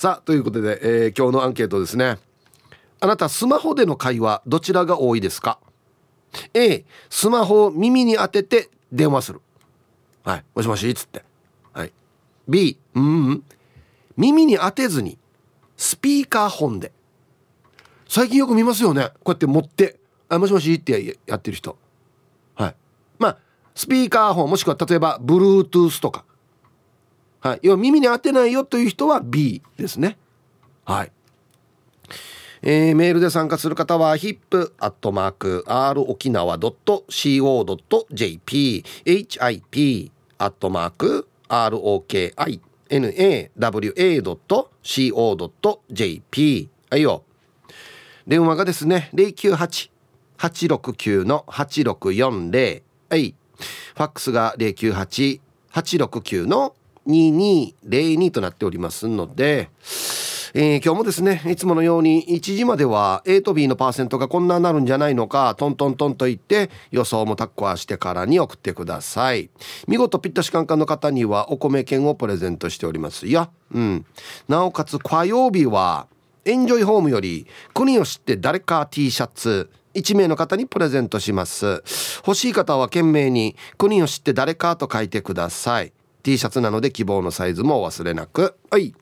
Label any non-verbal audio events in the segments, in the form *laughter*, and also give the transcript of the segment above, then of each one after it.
さあということで、えー、今日のアンケートですね。あなたスマホでの会話どちらが多いですか？A スマホを耳に当てて電話する。はい。もしもしっつって。はい。B うん、うん、耳に当てずにスピーカー本で。最近よく見ますよね。こうやって持って「あもしもし」ってやってる人。はい。まあスピーカーフォンもしくは例えば Bluetooth とか。はい、要は耳に当てないよという人は B ですね。はい。えー、メールで参加する方は hip.r 沖縄 .co.jp hip アットマーク ROKINAWA.co.jp はいよ。電話がですね098-869の8640はい。ファックスが098-869の2202となっておりますので、えー、今日もですねいつものように1時までは A と B のパーセントがこんなになるんじゃないのかトントントンと言って予想もタッコはしてからに送ってください。見事ピッタシカンカンの方にはお米券をプレゼントしておりますよ。うん。なおかつ火曜日はエンジョイホームより国を知って誰か T シャツ1名の方にプレゼントします。欲しい方は懸命に国を知って誰かと書いてください。T シャツなので希望のサイズも忘れなく。はい。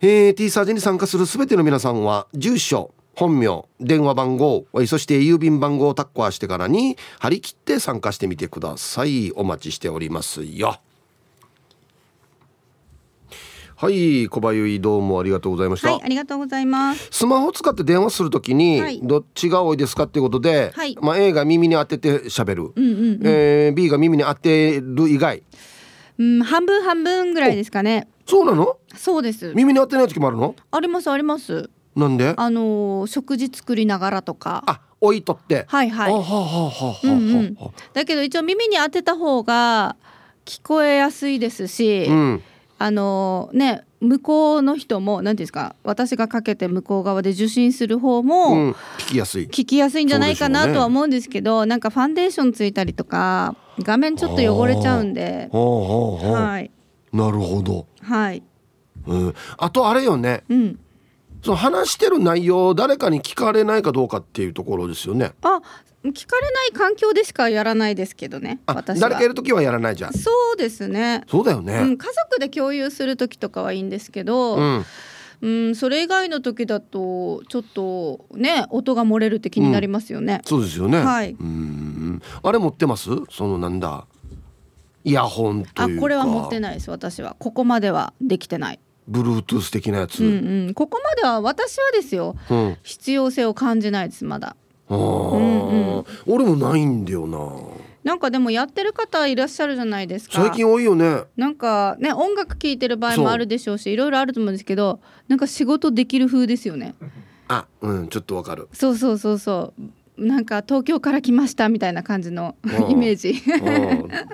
えー、T サージに参加する全ての皆さんは住所本名電話番号そして郵便番号をタッコアしてからに張り切って参加してみてください。お待ちしておりますよ。はい小林どうもありがとうございました。はいありがとうございます。スマホを使って電話するときに、はい、どっちが多いですかっていうことで、はい、まあ A が耳に当てて喋る、うんうんうん、えー、B が耳に当てる以外うん半分半分ぐらいですかね。そうなの？そうです。耳に当てない時もあるの？ありますあります。なんで？あのー、食事作りながらとか。あ置いとって。はいはい。だけど一応耳に当てた方が聞こえやすいですし、うん、あのー、ね向こうの人も何ですか私がかけて向こう側で受信する方も、うん、聞きやすい。聞きやすいんじゃないかなとは思うんですけど、ね、なんかファンデーションついたりとか画面ちょっと汚れちゃうんで。はい。なるほど。はい、うん、あとあれよね、うん、その話してる内容を誰かに聞かれないかどうかっていうところですよね。あ聞かれない環境でしかやらないですけどね私誰かいる時はやらないじゃん。そうですね。そうだよね、うん、家族で共有する時とかはいいんですけど、うん。うん、それ以外の時だとちょっとね音が漏れるって気になりますよね、うん、そうですよね。はい。うん。あれ持ってます？そのなんだ？イヤホンとあこれは持ってないです私は。ここまではできてない。ブルートゥース的なやつ、うんうん、ここまでは私はですよ、うん、必要性を感じないですまだ。あ、うんうん、俺もないんだよな。なんかでもやってる方いらっしゃるじゃないですか。最近多いよね。なんかね音楽聴いてる場合もあるでしょうしいろいろあると思うんですけどなんか仕事できる風ですよね。あうんちょっとわかる。そうそうそうそう。なんか東京から来ましたみたいな感じのイメージ。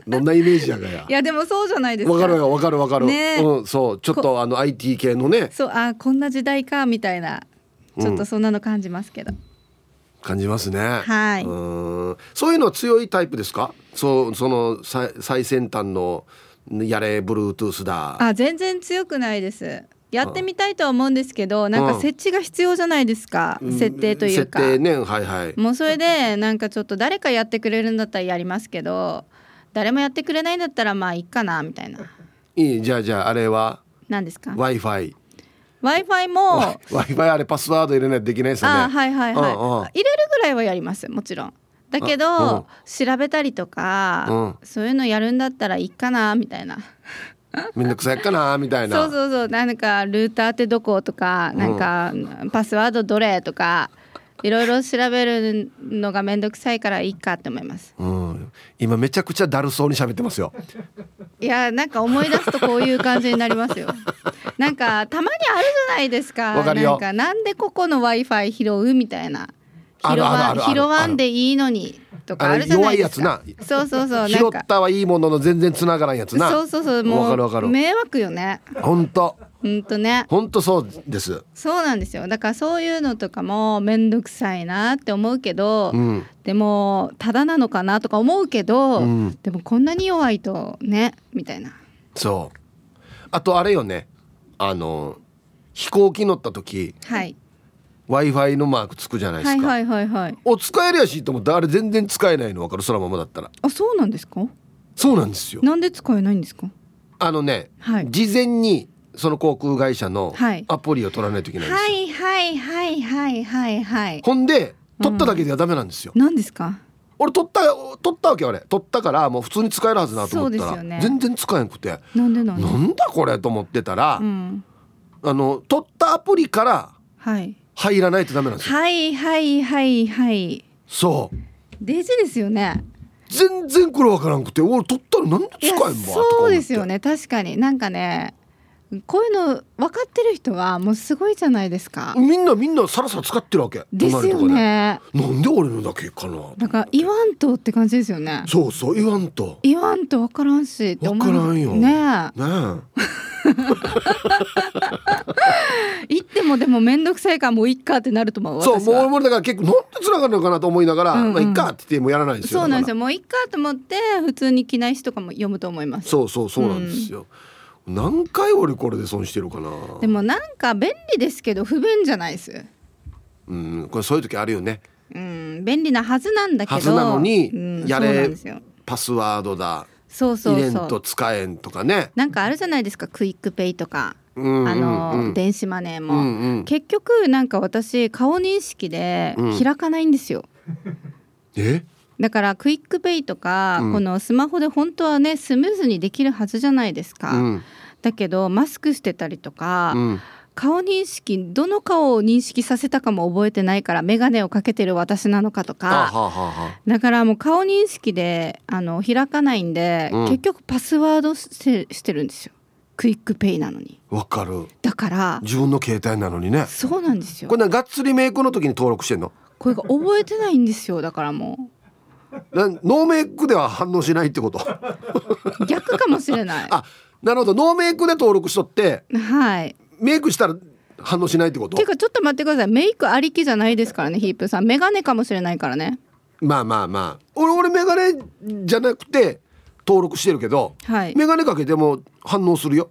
どんなイメージやがや。*laughs* いやでもそうじゃないですか。わかるわかるわかる、ね、うん、そう。ちょっとあの IT 系のね。そうあこんな時代かみたいな。ちょっとそんなの感じますけど、うん感じますね。はい。うんそういうのは強いタイプですか？そうその最先端のやれブルートゥースだ。あ全然強くないです。やってみたいとは思うんですけど、なんか設置が必要じゃないですか、うん、設定というか。設定ねはいはい。もうそれでなんかちょっと誰かやってくれるんだったらやりますけど、誰もやってくれないんだったらまあいいかなみたいな。いいじゃあじゃああれは？何ですか？Wi-Fi。Wi-Fi も *laughs* Wi-Fi あれパスワード入れないとできないですよね。はいはいはい。うんうん、入れるぐらいはやりますもちろん。だけど、うん、調べたりとか、うん、そういうのやるんだったらいいかなみたいな。めんどくさいかなみたいな。*laughs* そうそうそうなんかルーターってどことかなんか、パスワードどれとか。*laughs* いろいろ調べるのがめんどくさいからいいかって思います。うん、今めちゃくちゃだるそうに喋ってますよ。いやなんか思い出すとこういう感じになりますよ。*laughs* なんかたまにあるじゃないですか。かなんかなんでここの Wi-Fi 拾うみたいな。拾わ拾わんでいいのにとかあるじゃないですか。そうそうそう。拾ったはいいものの全然繋がらんやつな。そうそうそう。もう迷惑よね。本当。本当ね。本当そうです。そうなんですよ。だからそういうのとかも面倒くさいなって思うけど、うん、でもただなのかなとか思うけど、うん、でもこんなに弱いとねみたいな。そう。あとあれよね。あの飛行機乗った時はい w i f i のマークつくじゃないですか、はいはいはいはいお使えりゃしいと思ってあれ全然使えないの分かる？そのままだったらあそうなんですか？そうなんですよなんで使えないんですか？あのね、はい事前にその航空会社のはい。アプリを取らないといけないんですよ、はいはいはいはいはいはい。ほんで取っただけではダメなんですよ、何ですか？俺取った取ったわけよあれ。取ったからもう普通に使えるはずだと思ったら、ね。全然使えなくて。なんでなんで？なんだこれと思ってたら、うん。あの取ったアプリからはい。入らないとダメなんですよ。はいはいはいはい。そう。デジですよね。全然これわからんくて俺取ったらなんで使えんばとか思って。そうですよね。確かに。なんかねこういうの分かってる人はもうすごいじゃないですか。みんなみんなさらさら使ってるわけ。ですよね。なんで俺のだけかな。なんか言わんとって感じですよね。そうそう言わんと。言わんと分からんしって思う。わからんよ。ねねえ。*laughs* 言ってもでも面倒くさいからもういっかってなると思うえそうもう俺だから結構なんで繋がるのかなと思いながら、うんうん。まあいっかって言ってもやらないんですよ。そうなんですよ。よもういっかと思って普通に機内誌とかも読むと思います。そうそうそうなんですよ、何回俺これで損してるかな。でもなんか便利ですけど不便じゃないです。うんこれそういう時あるよね。うん便利なはずなんだけど。はずなのにうんやパスワードだそうそう入れんそうと使えんとかね。なんかあるじゃないですか QUICPay とか、うんうんうん。あの電子マネーも、うんうん。結局なんか私顔認識でうん。開かないんですよ、え？だから QUICPay とか、うん。このスマホで本当はねスムーズにできるはずじゃないですか、うん。だけどマスクしてたりとか、うん。顔認識どの顔を認識させたかも覚えてないから眼鏡をかけてる私なのかとあかはあはだからもう顔認識であの開かないんで、うん。結局パスワードしてしてるんですよ。 QUICPay なのに。わかる。だから自分の携帯なのにね。そうなんですよ。これながっつりメイクの時に登録してんの？これが覚えてないんですよ。だからもなノーメイクでは反応しないってこと？う逆かもしれない。*laughs* あなるほど。ノーメイクで登録しとってはい。メイクしたら反応しないってこと？ていうかちょっと待ってください。メイクありきじゃないですからねヒープさん。眼鏡かもしれないからね。まあまあまあ。俺俺メガネじゃなくて登録してるけどはい。メガネかけても反応するよ。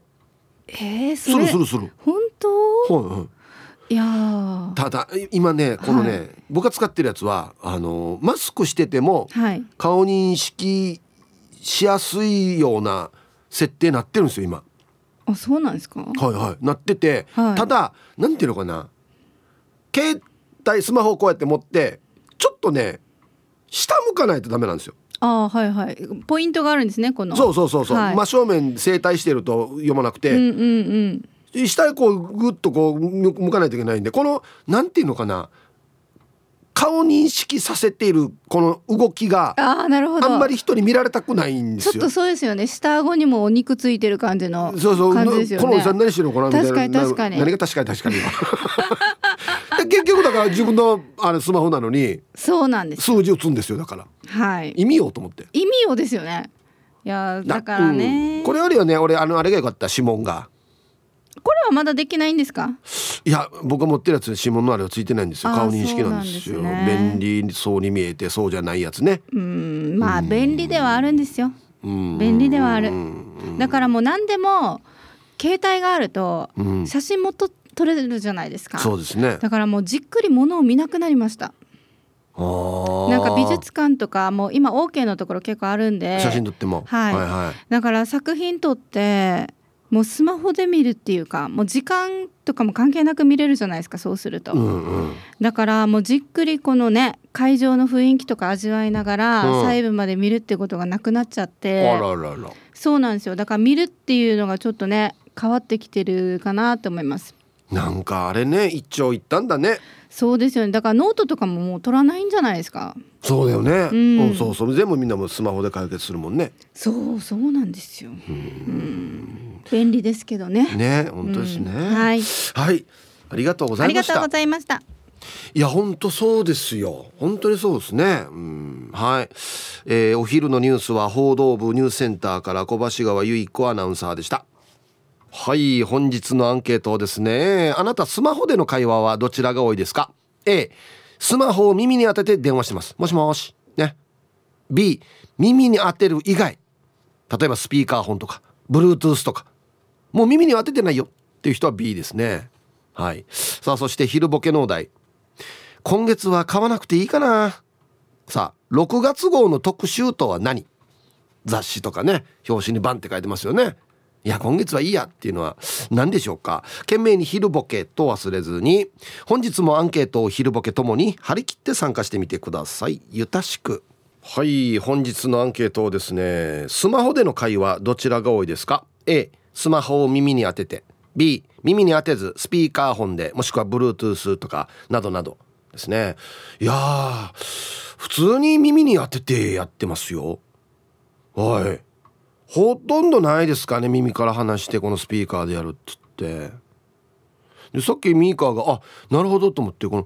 えー、するするする。本当？はいはいいやー。ただい今ねこのね、はい。僕が使ってるやつはあのマスクしててもはい。顔認識しやすいような設定なってるんですよ今。あそうなんですか？はいはい。なってて、はい。ただなんていうのかな。携帯スマホをこうやって持ってちょっとね下向かないとダメなんですよ。あーはいはい。ポイントがあるんですねこの。そうそうそうそう、はい。真正面正対してると読まなくて、うんうんうん下へこうグッとこう向向かないといけないんでこのなんていうのかな顔認識させているこの動きがああなるほどあんまり人に見られたくないんですよちょっと。そうですよね下顎にもお肉ついてる感じのそうそう、感じですよねこのおじさん何してるのかなみたいな。確かに確かにな何が確かに確かに。*laughs* で結局だから自分のあれスマホなのにそうなんです数字打つんですよだからはい意味よと思って。意味をですよねいやなだからね、うんこれよりはね俺あのあれが良かった指紋が。これはまだできないんですか？いや僕が持ってるやつ指紋のあれはついてないんですよ。顔認識なんですよ。ね。便利そうに見えてそうじゃないやつね。うんまあ便利ではあるんですよ。うん。便利ではある。うん。だからもう何でも携帯があるとうん。写真もと撮れるじゃないですか。そうですね。だからもうじっくり物を見なくなりました。なんか美術館とかもう今 OK のところ結構あるんで。写真撮っても。はい。はいはい。だから作品撮ってもうスマホで見るっていうかもう時間とかも関係なく見れるじゃないですかそうすると、うんうん。だからもうじっくりこのね会場の雰囲気とか味わいながらうん。細部まで見るってことがなくなっちゃって、あららら。そうなんですよ。だから見るっていうのがちょっとね変わってきてるかなと思います。なんかあれね一長一短だね。そうですよね。だからノートとかももう取らないんじゃないですか。そうだよね、ううんん、そうそれ全部みんなもうスマホで解決するもんね。そうそうなんですよ。うん便利ですけどね。ね本当ですね、うんはい。はい。ありがとうございました。ありがとうございました。いや本当そうですよ。本当にそうですね。うん。はい、えーお昼のニュースは報道部ニュースセンターから小橋川由衣子アナウンサーでした。はい本日のアンケートですねあなたスマホでの会話はどちらが多いですか？A スマホを耳に当てて電話してます。もしもし。ね。B 耳に当てる以外。例えばスピーカーフォンとか Bluetooth とかもう耳に当ててないよっていう人は B ですね。はい。さあそして昼ボケのお題。今月は買わなくていいかな。さあ6月号の特集とは何？雑誌とかね。表紙にバンって書いてますよね。いや今月はいいやっていうのは何でしょうか？懸命に昼ボケと忘れずに本日もアンケートを昼ボケともに張り切って参加してみてください。ゆたしく。はい本日のアンケートをですねスマホでの会話どちらが多いですか？A スマホを耳に当てて B 耳に当てずスピーカー本でもしくは Bluetooth とかなどなどですね。いや普通に耳に当ててやってますよ。はい。ほとんどないですかね耳から話してこのスピーカーでやるっつって。でさっきミーカーがあなるほどと思ってこの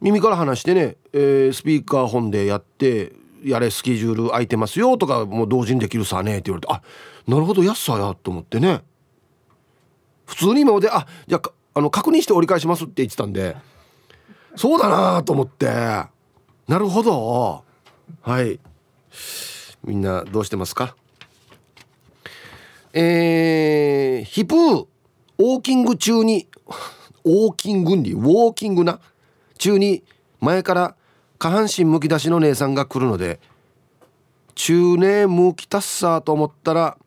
耳から話してね、えー、スピーカー本でやってやれスケジュール空いてますよとかもう同時にできるさねって言われてあなるほど安さやと思ってね。普通に今まであじゃああの確認して折り返しますって言ってたんでそうだなと思ってなるほど。はい。みんなどうしてますか？えー、ヒプーウォーキング中にウォーキングに？ウォーキングな？中に前から下半身むき出しの姉さんが来るので中年むきたっさと思ったら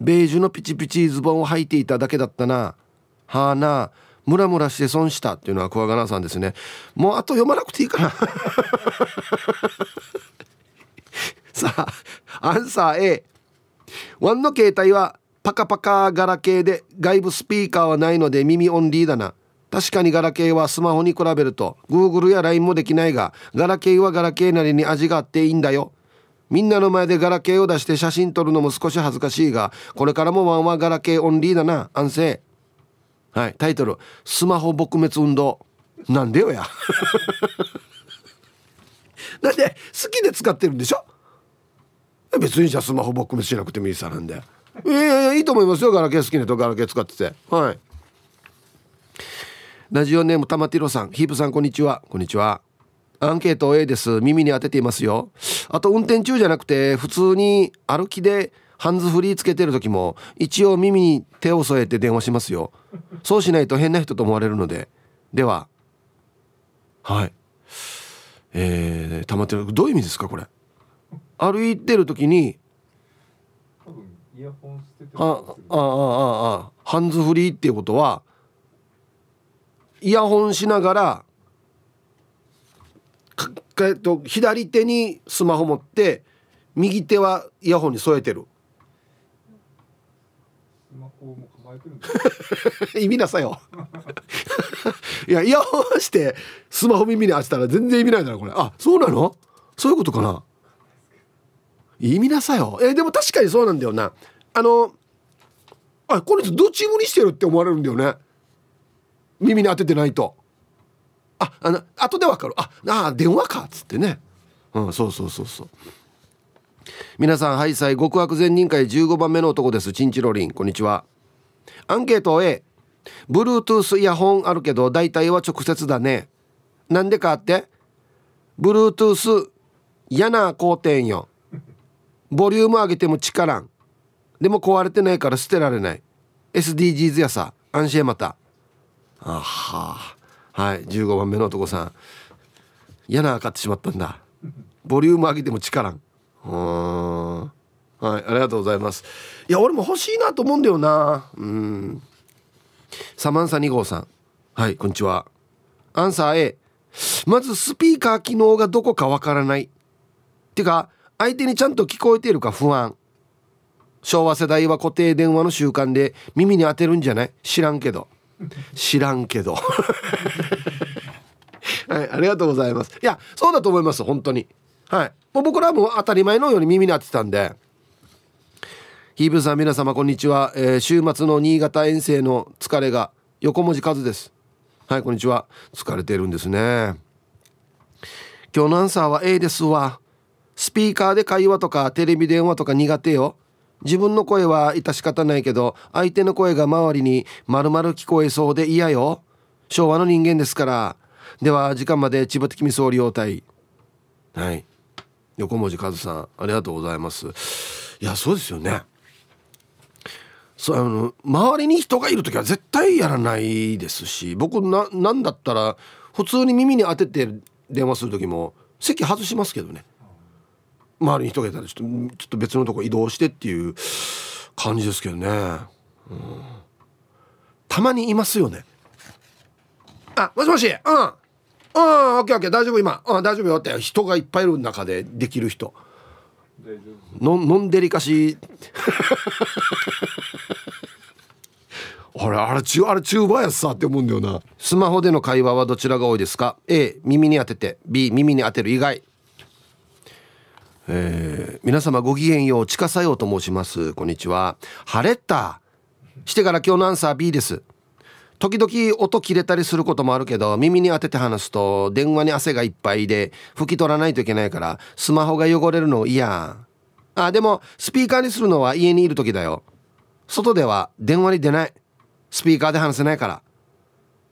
ベージュのピチピチズボンを履いていただけだったな。はあなムラムラして損したっていうのはクワガナさんですね。もうあと読まなくていいかな。*laughs* さあアンサー A ワンの携帯はパカパカガラケーで外部スピーカーはないので耳オンリーだな。確かにガラケーはスマホに比べると Google や LINE もできないがガラケーはガラケーなりに味があっていいんだよ。みんなの前でガラケーを出して写真撮るのも少し恥ずかしいがこれからもワンはガラケーオンリーだな。安静。はい。タイトル「スマホ撲滅運動」なんでよや。なんで好きで使ってるんでしょ？別にじゃあスマホ撲滅しなくてもいいさなんで。いやいやいいと思いますよ。ガラケー好きな人ガラケー使ってて。はい。ラジオネームたまてろさん。ヒープさんこんにちは。こんにちは。アンケート A です。耳に当てていますよ。あと運転中じゃなくて普通に歩きでハンズフリーつけてる時も一応耳に手を添えて電話しますよ。そうしないと変な人と思われるので。でははい。えー、たまってる。どういう意味ですかこれ？歩いてる時にあああああハンズフリーっていうことはイヤホンしながらえっと左手にスマホ持って右手はイヤホンに添えてる。意味なさよ。いやイヤホンしてスマホ耳に当てたら全然意味ないだろこれ。あそうなの？そういうことかな？意味なさよ。えでも確かにそうなんだよな。あのあこの人どっち無にしてるって思われるんだよね。耳に当ててないとああの後でわかる。ああ電話かっつってね。うんそうそうそうそう。皆さんハイサイ極悪善人会15番目の男です。チンチロリン。こんにちは。アンケート A Bluetooth イヤホンあるけど大体は直接だね。なんでかって？Bluetooth 嫌な工程よ。ボリューム上げても力ん。でも壊れてないから捨てられない。SDGs やさ。安心また。あはあはい15番目の男さん。嫌な買ってしまったんだ。ボリューム上げても力ん。うん。はいありがとうございます。いや俺も欲しいなと思うんだよな。うん。サマンサ2号さん。はいこんにちは。アンサー A まずスピーカー機能がどこかわからない。ってか相手にちゃんと聞こえているか不安。昭和世代は固定電話の習慣で耳に当てるんじゃない？知らんけど。知らんけど。*laughs* はいありがとうございます。いやそうだと思います本当に。はい。もう僕らはもう当たり前のように耳に当ててたんで。ヒーブさん皆様こんにちは、えー、週末の新潟遠征の疲れが横文字数です。はいこんにちは。疲れてるんですね。今日のアンサーは A ですわ。スピーカーで会話とかテレビ電話とか苦手よ。自分の声は致し方ないけど相手の声が周りに丸々聞こえそうで嫌よ。昭和の人間ですから。では時間まで千葉的味噌利用隊はい。横文字和さんありがとうございます。いやそうですよね。そうあの周りに人がいる時は絶対やらないですし僕ななんだったら普通に耳に当てて電話する時も席外しますけどね。周りに人がいたらちょっとちょっと別のとこ移動してっていう感じですけどね、うん、たまにいますよね。あもしもし。うん。うんオッケーオッケー。大丈夫今。うん大丈夫よって。人がいっぱいいる中でできる人。ののんでりかし。*laughs* あれあれ中あれ中バやさって思うんだよな。スマホでの会話はどちらが多いですか？A 耳に当てて。B 耳に当てる以外。えー、皆様ごきげんよう近さようと申します。こんにちは。晴れた。してから今日のアンサー B です。時々音切れたりすることもあるけど耳に当てて話すと電話に汗がいっぱいで拭き取らないといけないからスマホが汚れるの嫌。あでもスピーカーにするのは家にいる時だよ。外では電話に出ない。スピーカーで話せないから。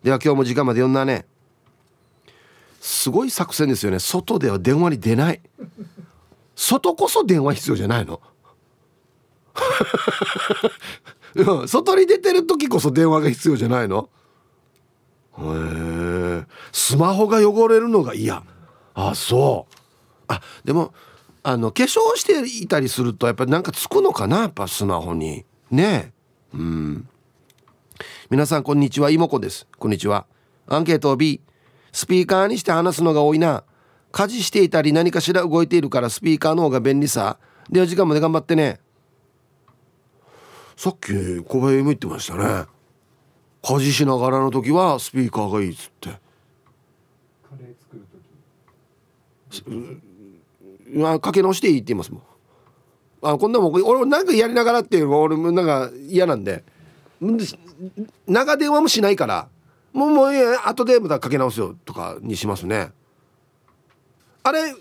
では今日も時間まで読んだね。すごい作戦ですよね。外では電話に出ない。外こそ電話必要じゃないの？*laughs* 外に出てる時こそ電話が必要じゃないの？へえスマホが汚れるのが嫌。あそう。あでもあの化粧していたりするとやっぱりなんかつくのかな？やっぱスマホに。ねえ。うん。皆さんこんにちは。妹子です。こんにちは。アンケート B スピーカーにして話すのが多いな。家事していたり何かしら動いているからスピーカーの方が便利さ。では時間まで頑張ってね。さっき小林も言ってましたね。家事しながらの時はスピーカーがいいっつって。カレー作る時。かけ直していいって言いますもん。あこんなもん俺なんかやりながらっていうの俺もなんか嫌なんで。長電話もしないからもうもう後でまたかけ直すよとかにしますね。あれ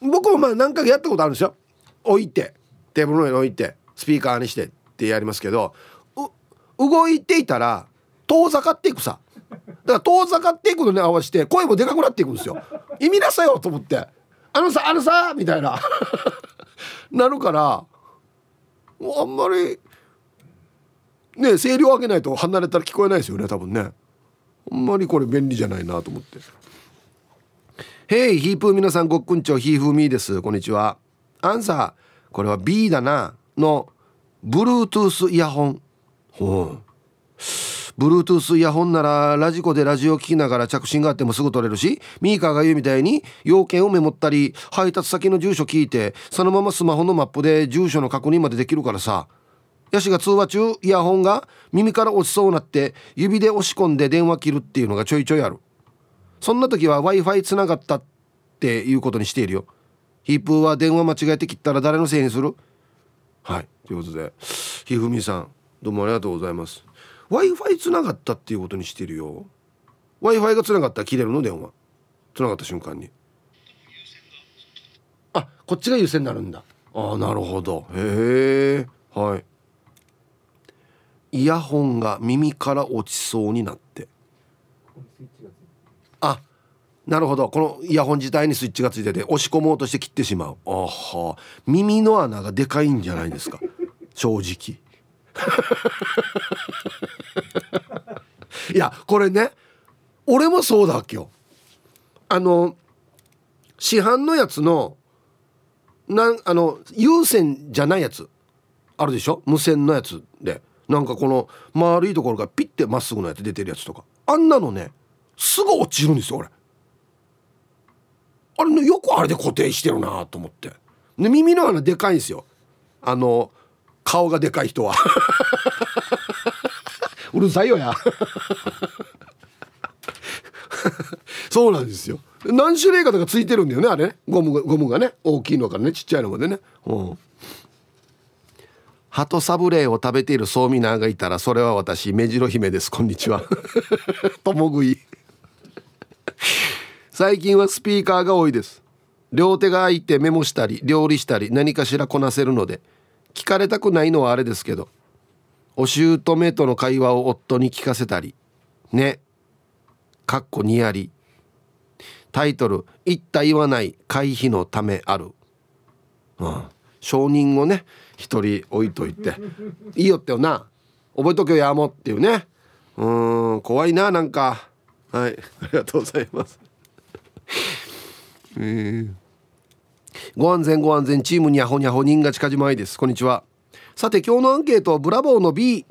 僕もまあ何回かやったことあるんですよ。置いてテーブルの上に置いてスピーカーにしてってやりますけど動いていたら遠ざかっていくさ。だから遠ざかっていくのに合わせて声もでかくなっていくんですよ。意味なさよと思って。あのさあのさみたいな。*laughs* なるからあんまりね声量上げないと離れたら聞こえないですよね多分ね。あんまりこれ便利じゃないなと思って「へいヒープー皆さんごっくんちょヒーフーミーです。こんにちは。アンサーこれは B だな」の Bluetooth イヤホン。ほう Bluetooth イヤホンならラジコでラジオ聴きながら着信があってもすぐ取れるしミーカーが言うみたいに要件をメモったり配達先の住所聞いてそのままスマホのマップで住所の確認までできるからさ。ヤシが通話中イヤホンが耳から落ちそうになって指で押し込んで電話切るっていうのがちょいちょいある。そんな時は w i f i つながったっていうことにしているよ。ヒープーは電話間違えて切ったら誰のせいにする？はい。ということでひふみさんどうもありがとうございます。W i f i つながったっていうことにしてるよ。W i f i がつながったら切れるの？電話。つながった瞬間に。あこっちが優先になるんだ。ああなるほど。へえはい。イヤホンが耳から落ちそうになって。あなるほど。このイヤホン自体にスイッチがついてて押し込もうとして切ってしまう。あは。耳の穴がでかいんじゃないですか。*laughs* 正直。*laughs* いやこれね俺もそうだわけよ。あの市販のやつのなんあの有線じゃないやつあるでしょ？無線のやつで。なんかこの丸いところがピッてまっすぐのやつ出てるやつとか。あんなのねすぐ落ちるんですよ俺。あれ、ね、よくあれで固定してるなと思って。で耳の穴でかいんですよ。あの顔がでかい人は。*laughs* うるさいよや。*laughs* そうなんですよ。何種類かとかついてるんだよねあれね。ゴムゴムがね。大きいのからねちっちゃいのまでね。うん。鳩サブレーを食べているソーミナーがいたらそれは私目白姫です。こんにちは。*laughs* ともぐい。最近はスピーカーが多いです。両手が空いてメモしたり料理したり何かしらこなせるので。聞かれたくないのはあれですけど。お姑との会話を夫に聞かせたり。ね。かっこにやり。タイトル「言った言わない回避のためある」うん、承認をね一人置いといて。いいよってよな。覚えとけよやもっていうね。うん怖いななんか。はい。ありがとうございます。えー、ご安全ご安全チームにゃほにゃほ人が近島いです。こんにちは。さて今日のアンケートブラボーの B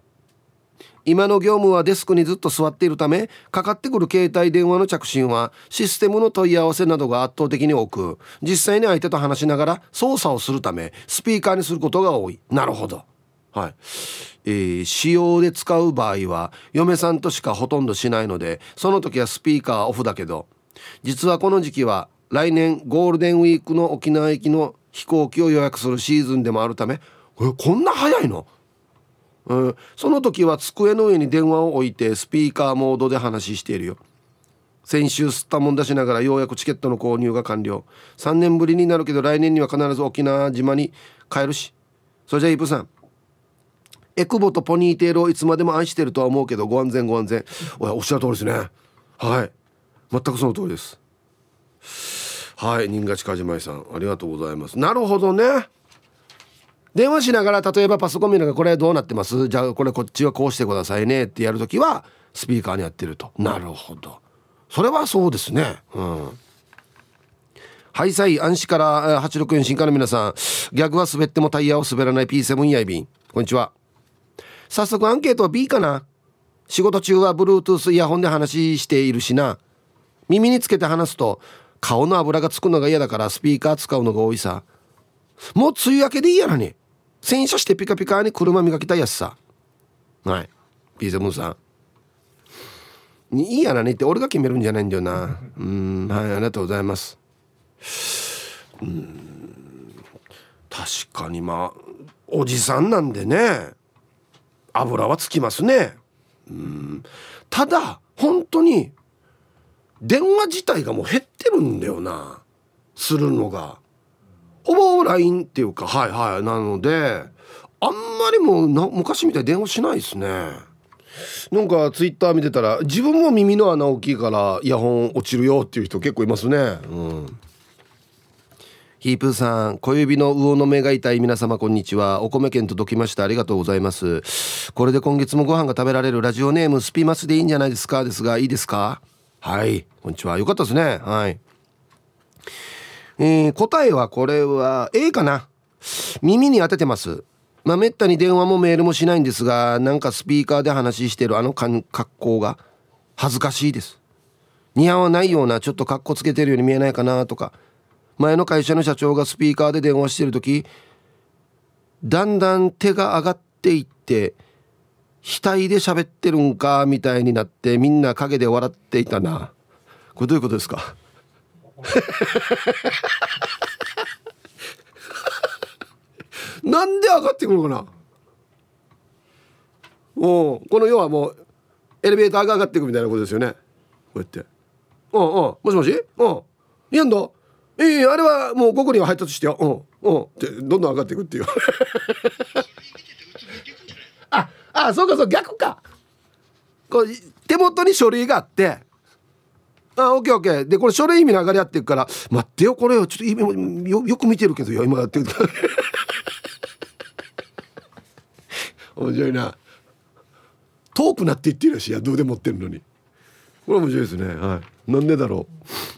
今の業務はデスクにずっと座っているためかかってくる携帯電話の着信はシステムの問い合わせなどが圧倒的に多く実際に相手と話しながら操作をするためスピーカーにすることが多い。なるほど。はい、えー、使用で使う場合は嫁さんとしかほとんどしないのでその時はスピーカーオフだけど実はこの時期は来年ゴールデンウィークの沖縄行きの飛行機を予約するシーズンでもあるためえこんな早いの？うん、その時は机の上に電話を置いてスピーカーモードで話しているよ。先週吸ったもんだしながらようやくチケットの購入が完了。3年ぶりになるけど来年には必ず沖縄島に帰るし。それじゃあイプさんエクボとポニーテールをいつまでも愛してるとは思うけどご安全ご安全。おっしゃる通りですね。はい。全くその通りです。はい新賀近島さんありがとうございます。なるほどね。電話しながら例えばパソコン見ながらこれどうなってます？じゃあこれこっちはこうしてくださいねってやるときはスピーカーにやってると。なるほど。それはそうですね。うん。はいさい安市から864新化の皆さん。逆は滑ってもタイヤを滑らない P7 やいびんこんにちは。早速アンケートは B かな。仕事中は Bluetooth イヤホンで話しているしな。耳につけて話すと顔の油がつくのが嫌だからスピーカー使うのが多いさ。もう梅雨明けでいいやなに洗車してピカピカに車磨きたいやつさ。はい。ピーゼムさん。いいやなねって俺が決めるんじゃないんだよな。うん。はいありがとうございます。うん。確かにまあおじさんなんでね。油はつきますね。うん。ただ本当に電話自体がもう減ってるんだよな。するのが。ほぼ LINE っていうかはいはいなのであんまりもうな昔みたいに電話しないですね。なんかツイッター見てたら自分も耳の穴大きいからイヤホン落ちるよっていう人結構いますね。うん。ヒープーさん小指の魚の目が痛い皆様こんにちは。お米券届きました。ありがとうございます。これで今月もご飯が食べられるラジオネームスピマスでいいんじゃないですか？ですがいいですか？はい。こんにちは。よかったですね。はい。えー、答えはこれは A かな？耳に当ててます。まあめったに電話もメールもしないんですがなんかスピーカーで話してるあの格好が恥ずかしいです。似合わないようなちょっと格好つけてるように見えないかなとか前の会社の社長がスピーカーで電話してる時だんだん手が上がっていって額で喋ってるんかみたいになってみんな陰で笑っていたな。これどういうことですか？*laughs* なんで上がってくるのかな？おこの要はもうエレベーターが上がっていくみたいなことですよね。こうやって「うんうん。もしもし？うん。やんだええー、あれはもうここには配達してよ。うん。うん」ってどんどん上がっていくっていう。*laughs* ああそうかそう逆か。こう手元に書類があって。あオッケーオッケー。でこれ書類見ながらやっていくから待ってよこれよ。ちょっと今よよく見てるけど今やってる *laughs* 面白いな。遠くなっていってるしやどうで持ってるのに。これ面白いですね。はい。なんでだろう。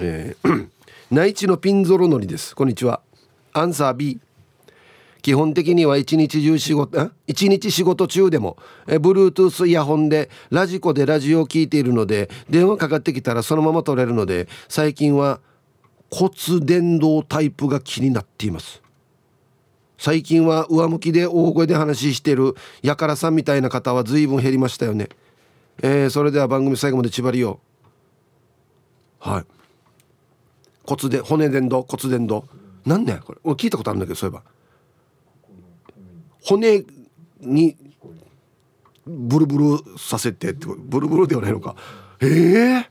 えー、*clears throat* 内地のピンゾロのりです。こんにちは。アンサー B 基本的には一日中仕事一日仕事中でもえ Bluetooth イヤホンでラジコでラジオを聴いているので電話かかってきたらそのまま取れるので最近は骨伝導タイプが気になっています。最近は上向きで大声で話してるやからさんみたいな方は随分減りましたよね。えー、それでは番組最後まで縛りよう。はい。骨で骨伝導骨伝導。なんねこれ。俺聞いたことあるんだけどそういえば。骨にブルブルさせてってブルブルではないのか。ええー、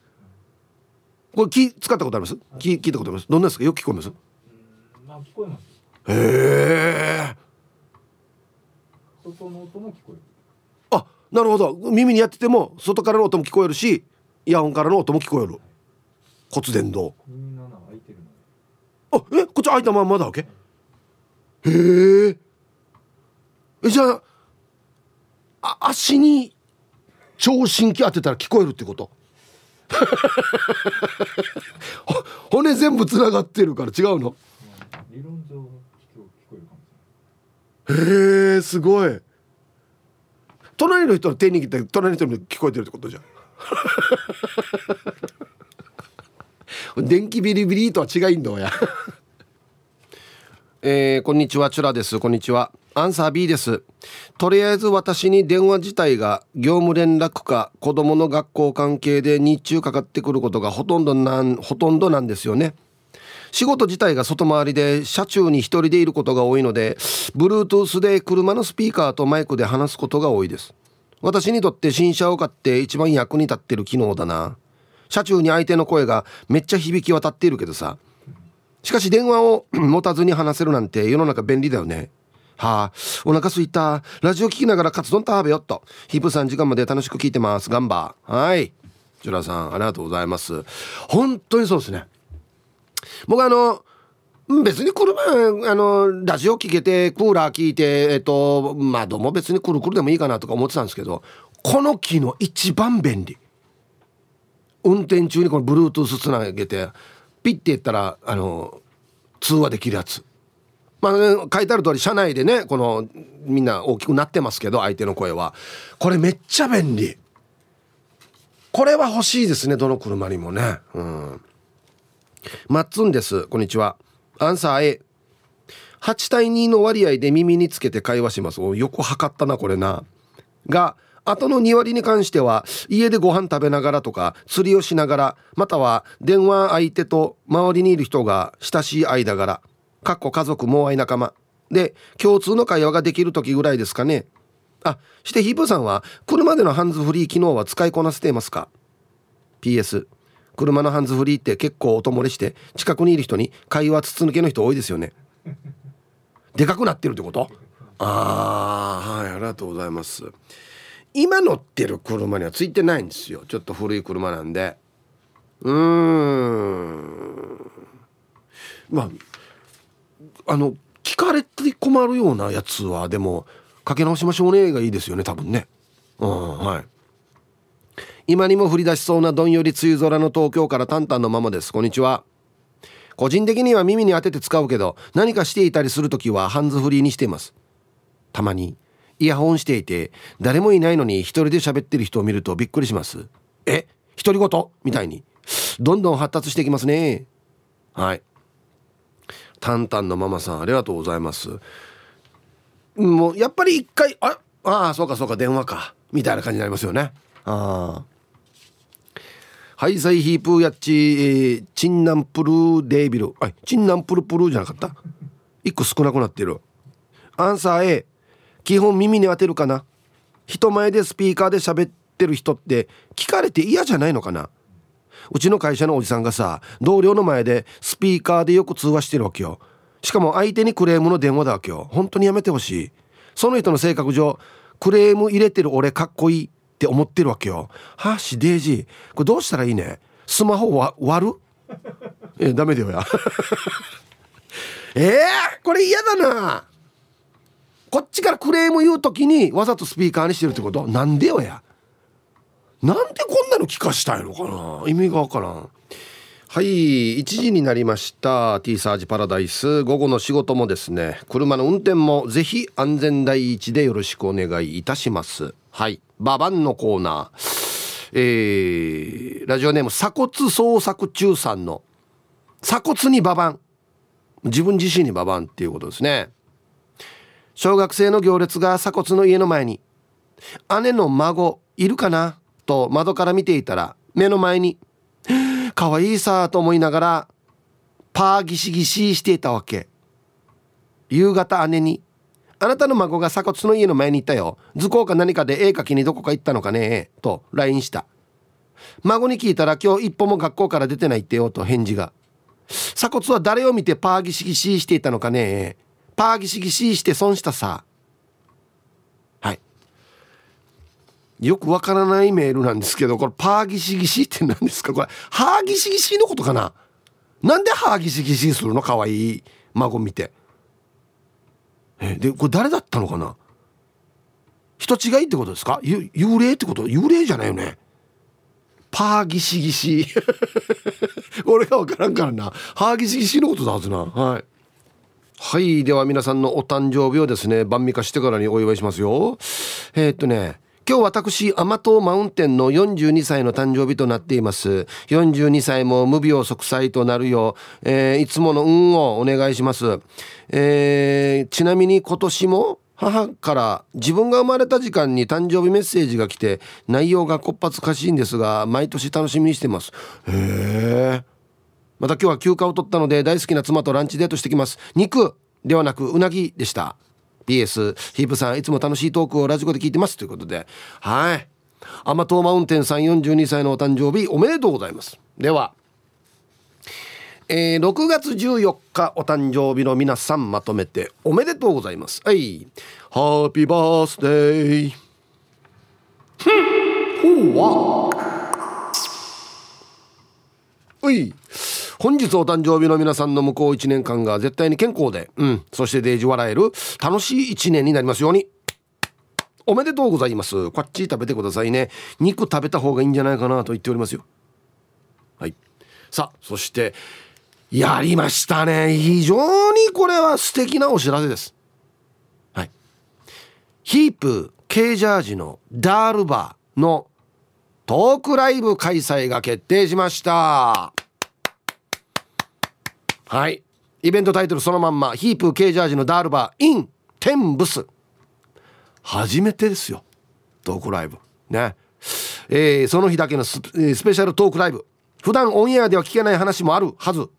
これ気使ったことあります？気聞いたことあります？どんなですか？よく聞こえます？まあ聞こえます。へえ外の音も聞こえるあなるほど。耳にやってても外からの音も聞こえるしイヤホンからの音も聞こえる。骨伝導あえこっち開いたまんまだわけ？へへえじゃああ足に聴診器当てたら聞こえるってこと？*laughs* 骨全部つながってるから違うの？へえすごい。隣の人の手握って隣の人に聞こえてるってことじゃん電気ビリビリとは違いんだや。*laughs* えー、こんにちはチュラです。こんにちは。アンサー B です。とりあえず私に電話自体が業務連絡か子供の学校関係で日中かかってくることがほとんどなんほとんどなんですよね。仕事自体が外回りで車中に一人でいることが多いので Bluetooth で車のスピーカーとマイクで話すことが多いです。私にとって新車を買って一番役に立ってる機能だな。車中に相手の声がめっちゃ響き渡っているけどさしかし電話を *clears throat* 持たずに話せるなんて世の中便利だよねはあ、お腹すいた。ラジオ聞きながらカツ丼食べよっと。ヒップ3時間まで楽しく聞いてます。ガンバはい。ジュラさん、ありがとうございます。本当にそうですね。僕あの別に車あのラジオ聞けてクーラー聞いてえっとまあどうも別にくるくるでもいいかなとか思ってたんですけどこの機能一番便利運転中にこの Bluetooth つなげてピッて言ったらあの通話できるやつ。まあ、ね、書いてある通り車内でねこのみんな大きくなってますけど相手の声は。これめっちゃ便利。これは欲しいですねどの車にもね。うん。マッツンです。こんにちは。アンサー A 8対2の割合で耳につけて会話します。およく測ったなこれな。があとの2割に関しては家でご飯食べながらとか釣りをしながらまたは電話相手と周りにいる人が親しい間柄かっこ家族もう愛仲間。で共通の会話ができる時ぐらいですかね。あしてヒープさんは車でのハンズフリー機能は使いこなせていますか？PS 車のハンズフリーって結構音漏れして近くにいる人に会話筒抜けの人多いですよね。でかくなってるってこと？ああはいありがとうございます。今乗ってる車にはついてないんですよ。ちょっと古い車なんで。うーん。まああの聞かれて困るようなやつはでもかけ直しましょうねがいいですよね多分ね。うんはい。今にも降り出しそうなどんより梅雨空の東京からタンタンのままです。こんにちは。個人的には耳に当てて使うけど何かしていたりする時はハンズフリーにしています。たまにイヤホンしていて誰もいないのに一人で喋ってる人を見るとびっくりします。え？独り言みたいに。どんどん発達していきますね。はい。タンタンのママさんありがとうございます。もうやっぱり一回ああそうかそうか電話か。みたいな感じになりますよね。ああハイサイヒープーやっち、えー、チンナンプルーデービル。あチンナンプルプルーじゃなかった？一個少なくなってる。アンサー A 基本耳に当てるかな。人前でスピーカーで喋ってる人って聞かれて嫌じゃないのかな。うちの会社のおじさんがさ同僚の前でスピーカーでよく通話してるわけよ。しかも相手にクレームの電話だわけよ。本当にやめてほしい。その人の性格上クレーム入れてる俺かっこいいって思ってるわけよ。はしデイジ。ーこれどうしたらいいね？スマホ割る？えダメだよや。*laughs* えー、これ嫌だな。こっちからクレーム言う時にわざとスピーカーにしてるってこと？なんでよや？なんでこんなの聞かしたいのかな？意味がわからん。はい1時になりました。T サージパラダイス。午後の仕事もですね車の運転もぜひ安全第一でよろしくお願いいたします。はいババンのコーナー。えー、ラジオネーム鎖骨捜索中さんの鎖骨にババン。自分自身にババンっていうことですね。小学生の行列が鎖骨の家の前に。姉の孫いるかな？と窓から見ていたら目の前に「可愛いさ」と思いながらパーギシギシしていたわけ。夕方姉に「あなたの孫が鎖骨の家の前にいたよ。図工か何かで絵描きにどこか行ったのかね」と LINE した。孫に聞いたら今日一歩も学校から出てないってよと返事が。鎖骨は誰を見てパーギシギシしていたのかね？パーギシギシして損したさ。はい。よくわからないメールなんですけどこれパーギシギシって何ですか？これハーギシギシのことかな？なんでハーギシギシするの？かわい。い孫見て。えでこれ誰だったのかな？人違いってことですか？幽霊ってこと？幽霊じゃないよね。パーギシギシ *laughs* 俺が分からんからな。ハーギシギシのことだはずな。はい。はいでは皆さんのお誕生日をですね晩味化してからにお祝いしますよ。えー、っとね今日私甘党マウンテンの42歳の誕生日となっています。42歳も無病息災となるよう、えー、いつもの運をお願いします、えー、ちなみに今年も母から自分が生まれた時間に誕生日メッセージが来て内容がこっぱずかしいんですが毎年楽しみにしてます。へえまた今日は休暇を取ったので大好きな妻とランチデートしてきます。肉ではなくうなぎでした。PS ヒープさんいつも楽しいトークをラジコで聞いてます。ということで。はい。甘党マウンテンさん42歳のお誕生日おめでとうございます。では。えー、6月14日お誕生日の皆さんまとめておめでとうございます。はい。ハッピーバースデーほうわ。うい。本日お誕生日の皆さんの向こう1年間が絶対に健康で、うん、そしてデージ笑える楽しい1年になりますように。おめでとうございます。こっち食べてくださいね。肉食べた方がいいんじゃないかなと言っておりますよ。はい。さあそしてやりましたね。非常にこれは素敵なお知らせです。はい。ヒープ K ジャージのダールバーのトークライブ開催が決定しました。はい。イベントタイトルそのまんまヒープー K ジャージのダールバー in テンブス。初めてですよ。トークライブ。ね。えー、その日だけのスペシャルトークライブ。普段オンエアでは聞けない話もあるはず。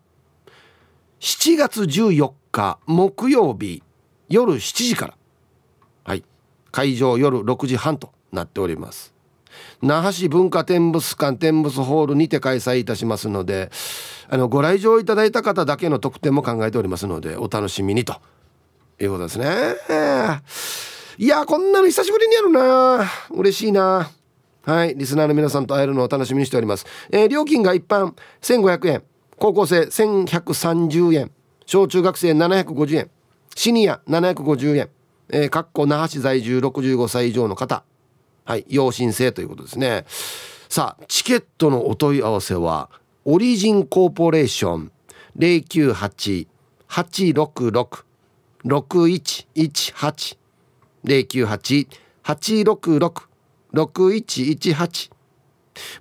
7月14日木曜日夜7時から。はい。会場夜6時半となっております。那覇市文化展物館展物ホールにて開催いたしますのであのご来場いただいた方だけの特典も考えておりますのでお楽しみにと。いうことですね。いやこんなの久しぶりにやるな。嬉しいな。はい。リスナーの皆さんと会えるのを楽しみにしております、えー、料金が一般1500円。高校生1130円。小中学生750円。シニア750円。えー、かっこ那覇市在住65歳以上の方。はい養親制ということですね。さあチケットのお問い合わせはオリジンコーポレーション098-866-6118 098-866-6118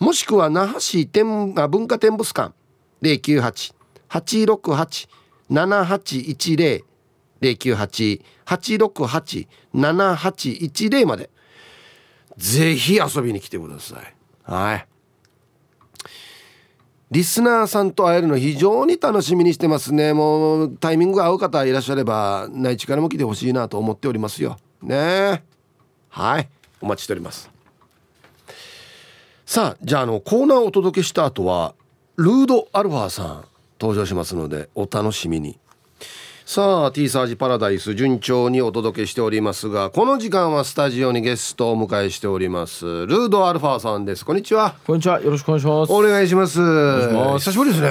もしくは那覇市文化展物館098-868-7810 098-868-7810まで。ぜひ遊びに来てください。はい。リスナーさんと会えるの非常に楽しみにしてますね。もうタイミングが合う方いらっしゃれば内地からも来てほしいなと思っておりますよ。ね。はい。お待ちしております。さあじゃああのコーナーをお届けした後はルードアルファさん登場しますのでお楽しみに。さあ T サージパラダイス順調にお届けしておりますがこの時間はスタジオにゲストをお迎えしておりますルードアルファさんです。こんにちは。こんにちは。よろしくお願いします。お願いします。久しぶりですね。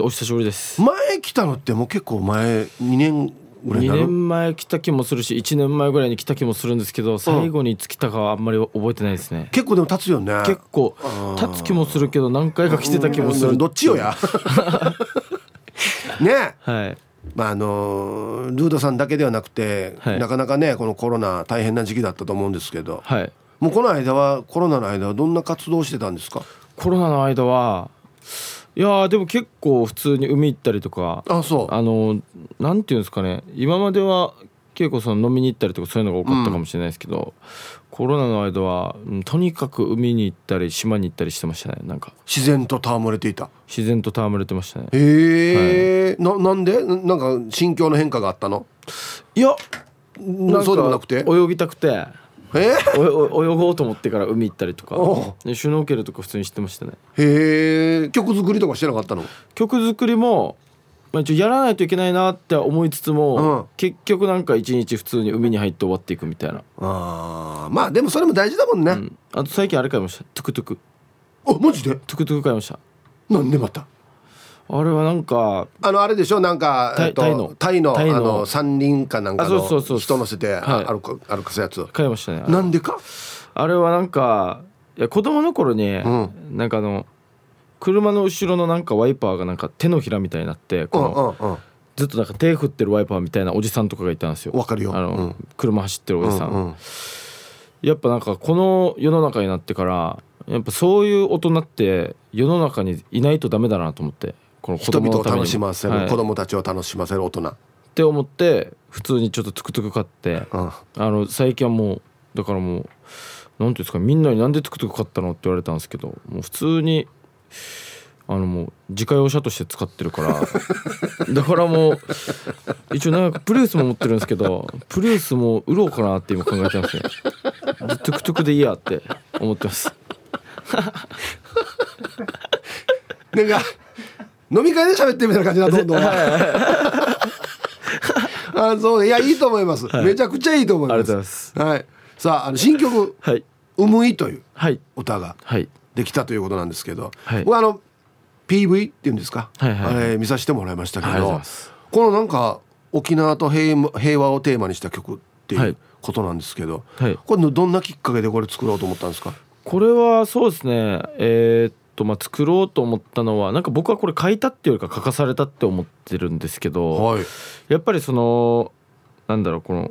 お久しぶりです。前来たのってもう結構前2年2年前来た気もするし1年前ぐらいに来た気もするんですけど最後にいつ来たかはあんまり覚えてないですね。結構でも経つよね。結構経つ気もするけど何回か来てた気もするどっちよや？*laughs* ね。はいまああのルードさんだけではなくて、はい、なかなかねこのコロナ大変な時期だったと思うんですけど、はい、もうこの間はコロナの間はどんな活動してたんですか？コロナの間はいやでも結構普通に海行ったりとかあそう。あのなんていうんですかね。今までは結構その飲みに行ったりとかそういうのが多かったかもしれないですけど、うん、コロナの間は、うん、とにかく海に行ったり島に行ったりしてましたね。なんか。自然と戯れていた。自然と戯れてましたね。へえ、はい、ななんで？なんか心境の変化があったの？いやそうでもなくて？泳ぎたくて。え？お泳ごうと思ってから海行ったりとか。シュノーケルとか普通にしてましたね。へえ曲作りとかしてなかったの？曲作りも、まあ、一応やらないといけないなって思いつつも、うん、結局なんか一日普通に海に入って終わっていくみたいな。あまあでもそれも大事だもんね、うん、あと最近あれ買いました。トゥクトゥク。あマジで？トゥクトゥク買いました。なんでまた？あれはなんかあのあれでしょ？なんかタイえっとタイの。タイのあの三輪かなんかあそうそうそう。の人乗せてはい。歩く歩かすやつ買いましたねなんでか？あれはなんかいや子供の頃に、ん。なんかあの車の後ろのなんかワイパーがなんか手のひらみたいになってこうの、んうんうん。ずっとなんか手振ってるワイパーみたいなおじさんとかがいたんですよ。わかるよ。あの、うん。車走ってるおじさん、うんうん。やっぱなんかこの世の中になってからやっぱそういう大人って世の中にいないとダメだなと思ってこの子人々を供のために。楽しませる、はい。子供たちを楽しませる大人、って思って普通にちょっとトゥクトゥク買ってうん、あの最近はもうだからもうなんていうんですかみんなになんでトゥクトゥク買ったのって言われたんですけどもう普通にあのもう自家用車として使ってるから。*laughs* だからもう一応なんかプリウスも持ってるんですけどプリウスも売ろうかなって今考えてますね。トゥクトゥクでいいやって思ってます。なんか飲み会で喋ってるみたいな感じだどんどん。あそういやいいと思います、めちゃくちゃいいと思いありがとうますございます。はい。さああの新曲はい「うむい」というはい。歌が。はいできたということなんですけど、はい。僕あの PV っていうんですか、はいはいはい。あれ見させてもらいましたけどこのなんか沖縄と平和平和をテーマにした曲っていうはい。ことなんですけど、はい。これのどんなきっかけでこれ作ろうと思ったんですか？これはそうですね。えーっとまあ作ろうと思ったのはなんか僕はこれ書いたっていうよりか書かされたって思ってるんですけど、はい。やっぱりそのなんだろうこの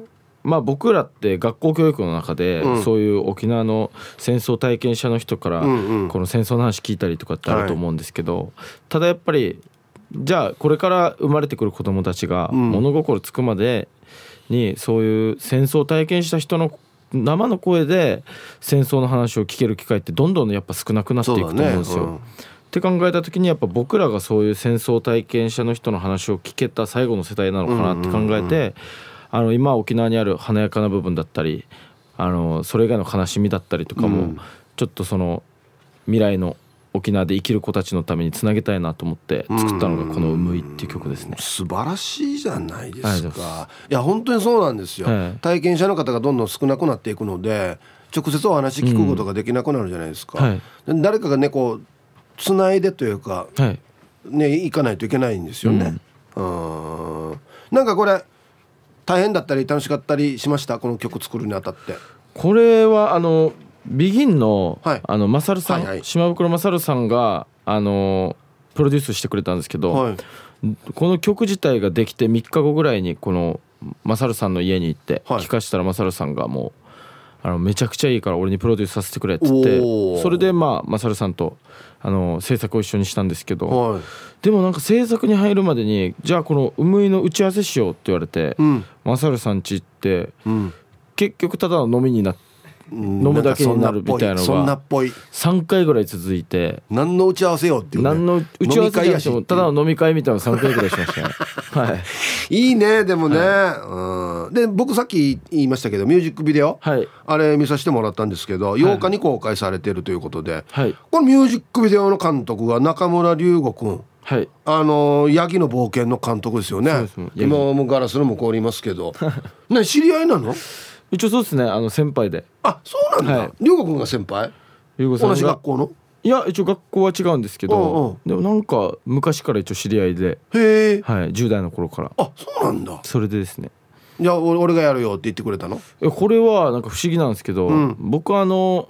まあ僕らって学校教育の中で、うん。そういう沖縄の戦争体験者の人から、うんうん。この戦争の話聞いたりとかってあると思うんですけど、ただやっぱりじゃあこれから生まれてくる子どもたちがうん。物心つくまでにそういう戦争を体験した人の生の声で戦争の話を聞ける機会ってどんどんやっぱ少なくなっていくと思うんですよ。うん。って考えた時にやっぱ僕らがそういう戦争体験者の人の話を聞けた最後の世代なのかなって考えて、あの今沖縄にある華やかな部分だったりあのそれ以外の悲しみだったりとかも、うん。ちょっとその未来の沖縄で生きる子たちのためにつなげたいなと思って作ったのがこの「うむい」っていう曲ですね。素晴らしいじゃないですか。いや本当にそうなんですよ、はい体験者の方がどんどん少なくなっていくので直接お話聞くことができなくなるじゃないですか、はい。で誰かがねこうつないでというかはい。ね行かないといけないんですよね。うん。なんかこれ大変だったり楽しかったりしました？この曲作るにあたって。これはあのビギンの,、はい。あのマサルさん、はいはい。島袋マサルさんがあのプロデュースしてくれたんですけど、はい。この曲自体ができて3日後ぐらいにこのマサルさんの家に行ってはい。聞かしたらマサルさんがもうあのめちゃくちゃいいから俺にプロデュースさせてくれっつってそれでまあマサルさんとあの制作を一緒にしたんですけどはい。でもなんか制作に入るまでにじゃあこの「うむい」の打ち合わせしようって言われてうん。マサルさん家行ってうん。結局ただの飲みになって飲むだけになるみたいなのが。そんなっぽい。3回ぐらい続いて。何の打ち合わせよっていう、ね、何の打ち合わせじゃなくても飲み会やしただの飲み会みたいなの3回ぐらいしましたね。*laughs* はい。いいねでもね、うん、で僕さっき言いましたけどミュージックビデオ、はい。あれ見させてもらったんですけど8日に公開されてるということで、はい。このミュージックビデオの監督が中村龍吾君。はい。あのヤギの冒険の監督ですよね。そうですヤギ今もうガラスの向こうにいますけど。*laughs* ね知り合いなの？一応そうですねあの先輩で。あそうなんだ、はい。龍吾君が先輩？優吾さんが。同じ学校の？いや一応学校は違うんですけうんうん。どでもなんか昔から一応知り合いで、へえ。はい、10代の頃から。あそうなんだ。それでですね。じゃあ俺俺がやるよって言ってくれたの？これはなんか不思議なんですけど、うん。僕はあの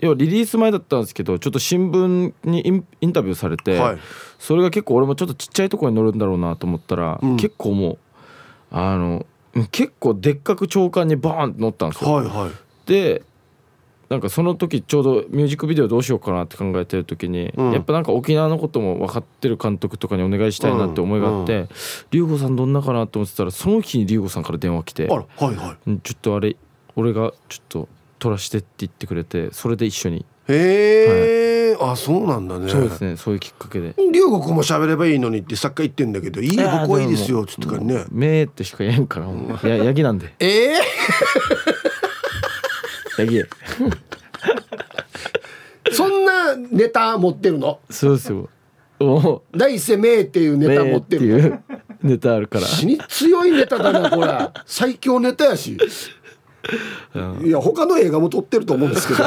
要はリリース前だったんですけどちょっと新聞にインインタビューされて、はい。それが結構俺もちょっとちっちゃいところに乗るんだろうなと思ったら、うん。結構もうあの結構でっかく長官にバーンって乗ったんですよ。はいはい。でなんかその時ちょうどミュージックビデオどうしようかなって考えてる時に、うん。やっぱなんか沖縄のことも分かってる監督とかにお願いしたいなって思いがあって龍吾、さんどんなかなと思ってたらその日に龍吾さんから電話来てはいはいうんちょっとあれ俺がちょっと撮らしてって言ってくれてそれで一緒に、へえ、あそうなんだね。そうですね。そういうきっかけで。龍吾君も喋ればいいのにって作家言ってんだけど「いいよや僕はいいですよ」もつってからね。めーってしか言えんからもうやヤギなんで。*laughs* ええヤギ。*laughs* そんなネタ持ってるの？そうですよ。お第一声「め」っていうめネタ持ーってるの？いうネタあるから。死に強いネタだなこれ *laughs* 最強ネタやし。うん。いや他の映画も撮ってると思うんですけど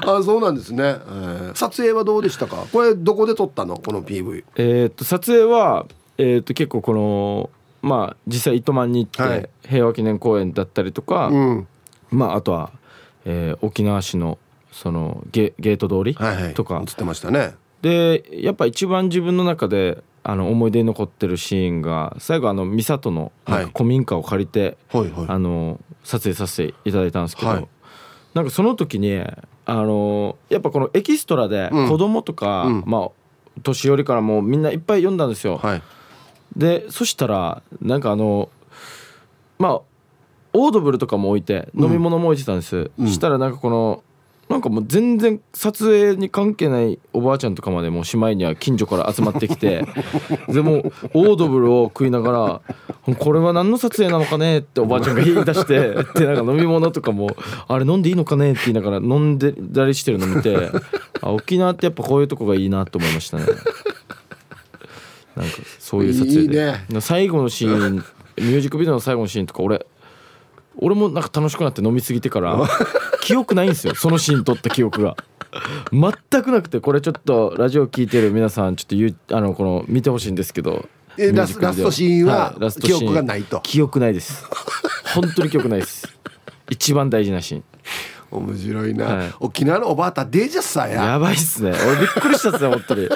あそうなんですね、えー。撮影はどうでしたか？これどこで撮ったの？この PV えっと撮影はえっと結構このまあ実際糸満に行って、はい、平和記念公園だったりとか、うん、まああとは、えー、沖縄市のそのゲゲート通りとか、はい。はい、映ってましたね。でやっぱ一番自分の中であの思い出に残ってるシーンが最後あの三郷の古民家を借りて、はい、あの撮影させていただいたんですけど、はい、なんかその時にあのやっぱこのエキストラで子供とか、うん、まあ年寄りからもうみんないっぱい読んだんですよ。はい、でそしたらなんかあのまあオードブルとかも置いて飲み物も置いてたんです、うん、したらなんかこのなんかもう全然撮影に関係ないおばあちゃんとかまでもしまいには近所から集まってきて *laughs* でもオードブルを食いながら「これは何の撮影なのかね?」っておばあちゃんが言い出してでなんか飲み物とかも「あれ飲んでいいのかね?」って言いながら飲んでたりしてるの見てあ沖縄ってやっぱこういうとこがいいなと思いましたね。なんかそういう撮影でいい、ね、最後のシーンミュージックビデオの最後のシーンとか俺俺もなんか楽しくなって飲み過ぎてから記憶ないんですよ *laughs* そのシーン撮った記憶が。全くなくてこれちょっとラジオ聞いてる皆さんちょっと言うあのこの見てほしいんですけどえラスラストシーンは、はい、記憶がないと。記憶ないです。本当に記憶ないです。一番大事なシーン。面白いな、はい、沖縄のおばあたデージャスさや。やばいっすね。俺びっくりしたっすね本当に。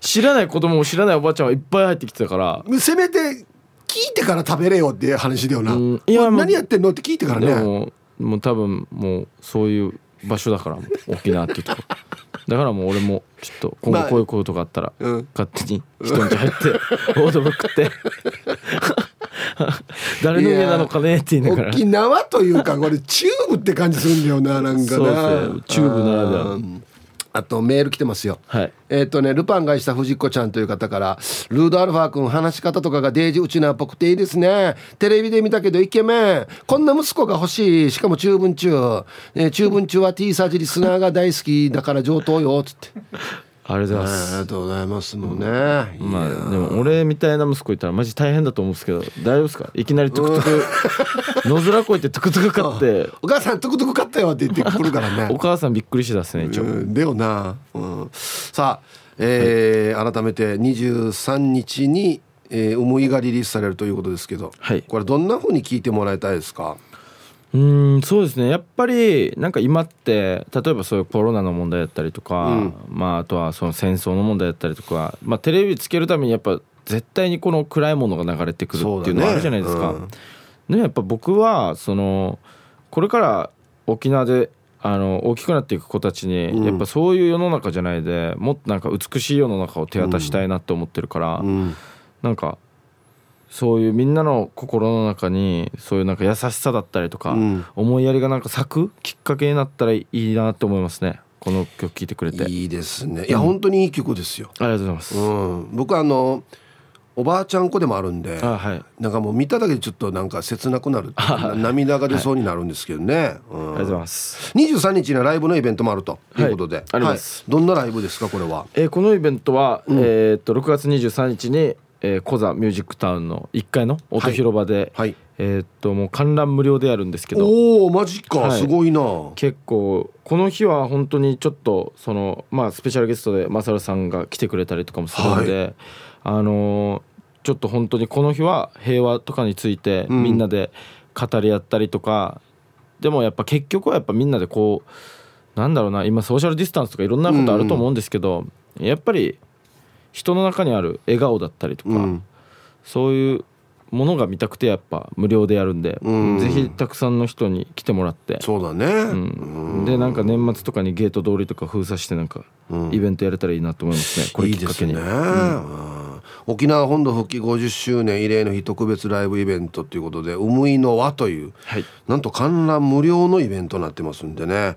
知らない子供も知らないおばあちゃんはいっぱい入ってきてたから。せめて聞いてから食べれよって話だよな、いや何やってんのって聞いてからね。ももう多分もうそういう場所だから沖縄っていうとこ。*laughs* だからもう俺もちょっと今後こういうことがあったら、勝手に人んち入って *laughs* オードブル食って。*laughs* 誰の家なのかねって言いながら。沖縄というかこれチューブって感じするんだよななんかな。チューブならではあとメール来てますよ。はい、えっ、とね、ルパンがした藤子ちゃんという方から、ルードアルファ君話し方とかがデージうちなっぽくていいですね。テレビで見たけどイケメン。こんな息子が欲しい。しかも中文中。えー、中文中は T サージリスナーが大好きだから上等よ。つって。ありがとうございます。ありがとうございますもんね。まあでも俺みたいな息子いたらマジ大変だと思うんですけど大丈夫ですか？いきなりトゥクトゥク *laughs* 野面こいてトゥクトゥク買って *laughs* お母さんトゥクトゥク買ったよって言ってくるからね。お母さんびっくりしてたっすね一応。だよな。うん、さあ、えー、はい、改めて23日に、えー、思いがリリースされるということですけど、はい、これどんな風に聞いてもらいたいですか？うんそうですね。やっぱりなんか今って例えばそういうコロナの問題だったりとか、うん、まあ、あとはその戦争の問題だったりとか、まあ、テレビつけるためにやっぱ絶対にこの暗いものが流れてくるっていうのはあるじゃないですか。ねうん、でやっぱ僕はそのこれから沖縄であの大きくなっていく子たちに、やっぱそういう世の中じゃないでもっとなんか美しい世の中を手渡したいなって思ってるから、うん、なんかそういうみんなの心の中にそういうなんか優しさだったりとか、うん、思いやりがなんか咲くきっかけになったらいいなって思いますね。この曲聴いてくれて。いいですね。いや、うん、本当にいい曲ですよ。ありがとうございます、うん、僕あのおばあちゃん子でもあるんで、はい、なんかもう見ただけでちょっとなんか切なくなる涙が出そうになるんですけどね、はい、うん、ありがとうございます。23日にはライブのイベントもあるということで、はい、あります、どんなライブですかこれは、えー、このイベントは、うん、えー、っと6月23日にえー、コザミュージックタウンの1階の音広場で、はい、えー、っともう観覧無料でやるんですけど。おおマジか、はい、すごいな。結構この日は本当にちょっとそのまあスペシャルゲストでマサルさんが来てくれたりとかもするので、はい、あのー、ちょっと本当にこの日は平和とかについてみんなで語り合ったりとか、うん、でもやっぱ結局はやっぱみんなでこうなんだろうな今ソーシャルディスタンスとかいろんなことあると思うんですけど、うん、やっぱり人の中にある笑顔だったりとか、うん、そういうものが見たくてやっぱ無料でやるんで、うん、ぜひたくさんの人に来てもらって。そうだね、うん、でなんか年末とかにゲート通りとか封鎖してなんかイベントやれたらいいなと思いますね、これきっかけに。いいね、沖縄本土復帰50周年慰霊の日特別ライブイベントということで「うむいの輪」という、はい、なんと観覧無料のイベントになってますんでね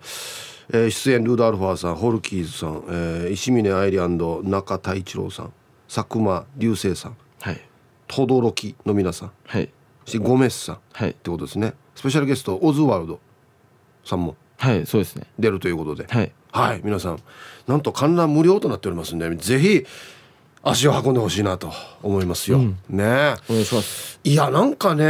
えー、出演ルードアルファーさんホルキーズさん、えー、石峰愛理中田一郎さん佐久間流星さんはい。轟の皆さん、はい、そしてゴメスさん、はい、ってことですね。スペシャルゲストオズワルドさんもはいそうですね。出るということで。はい、はい、皆さんなんと観覧無料となっておりますんでぜひ足を運んでほしいなと思いますよ、うん、ねお願いします。いやなんかね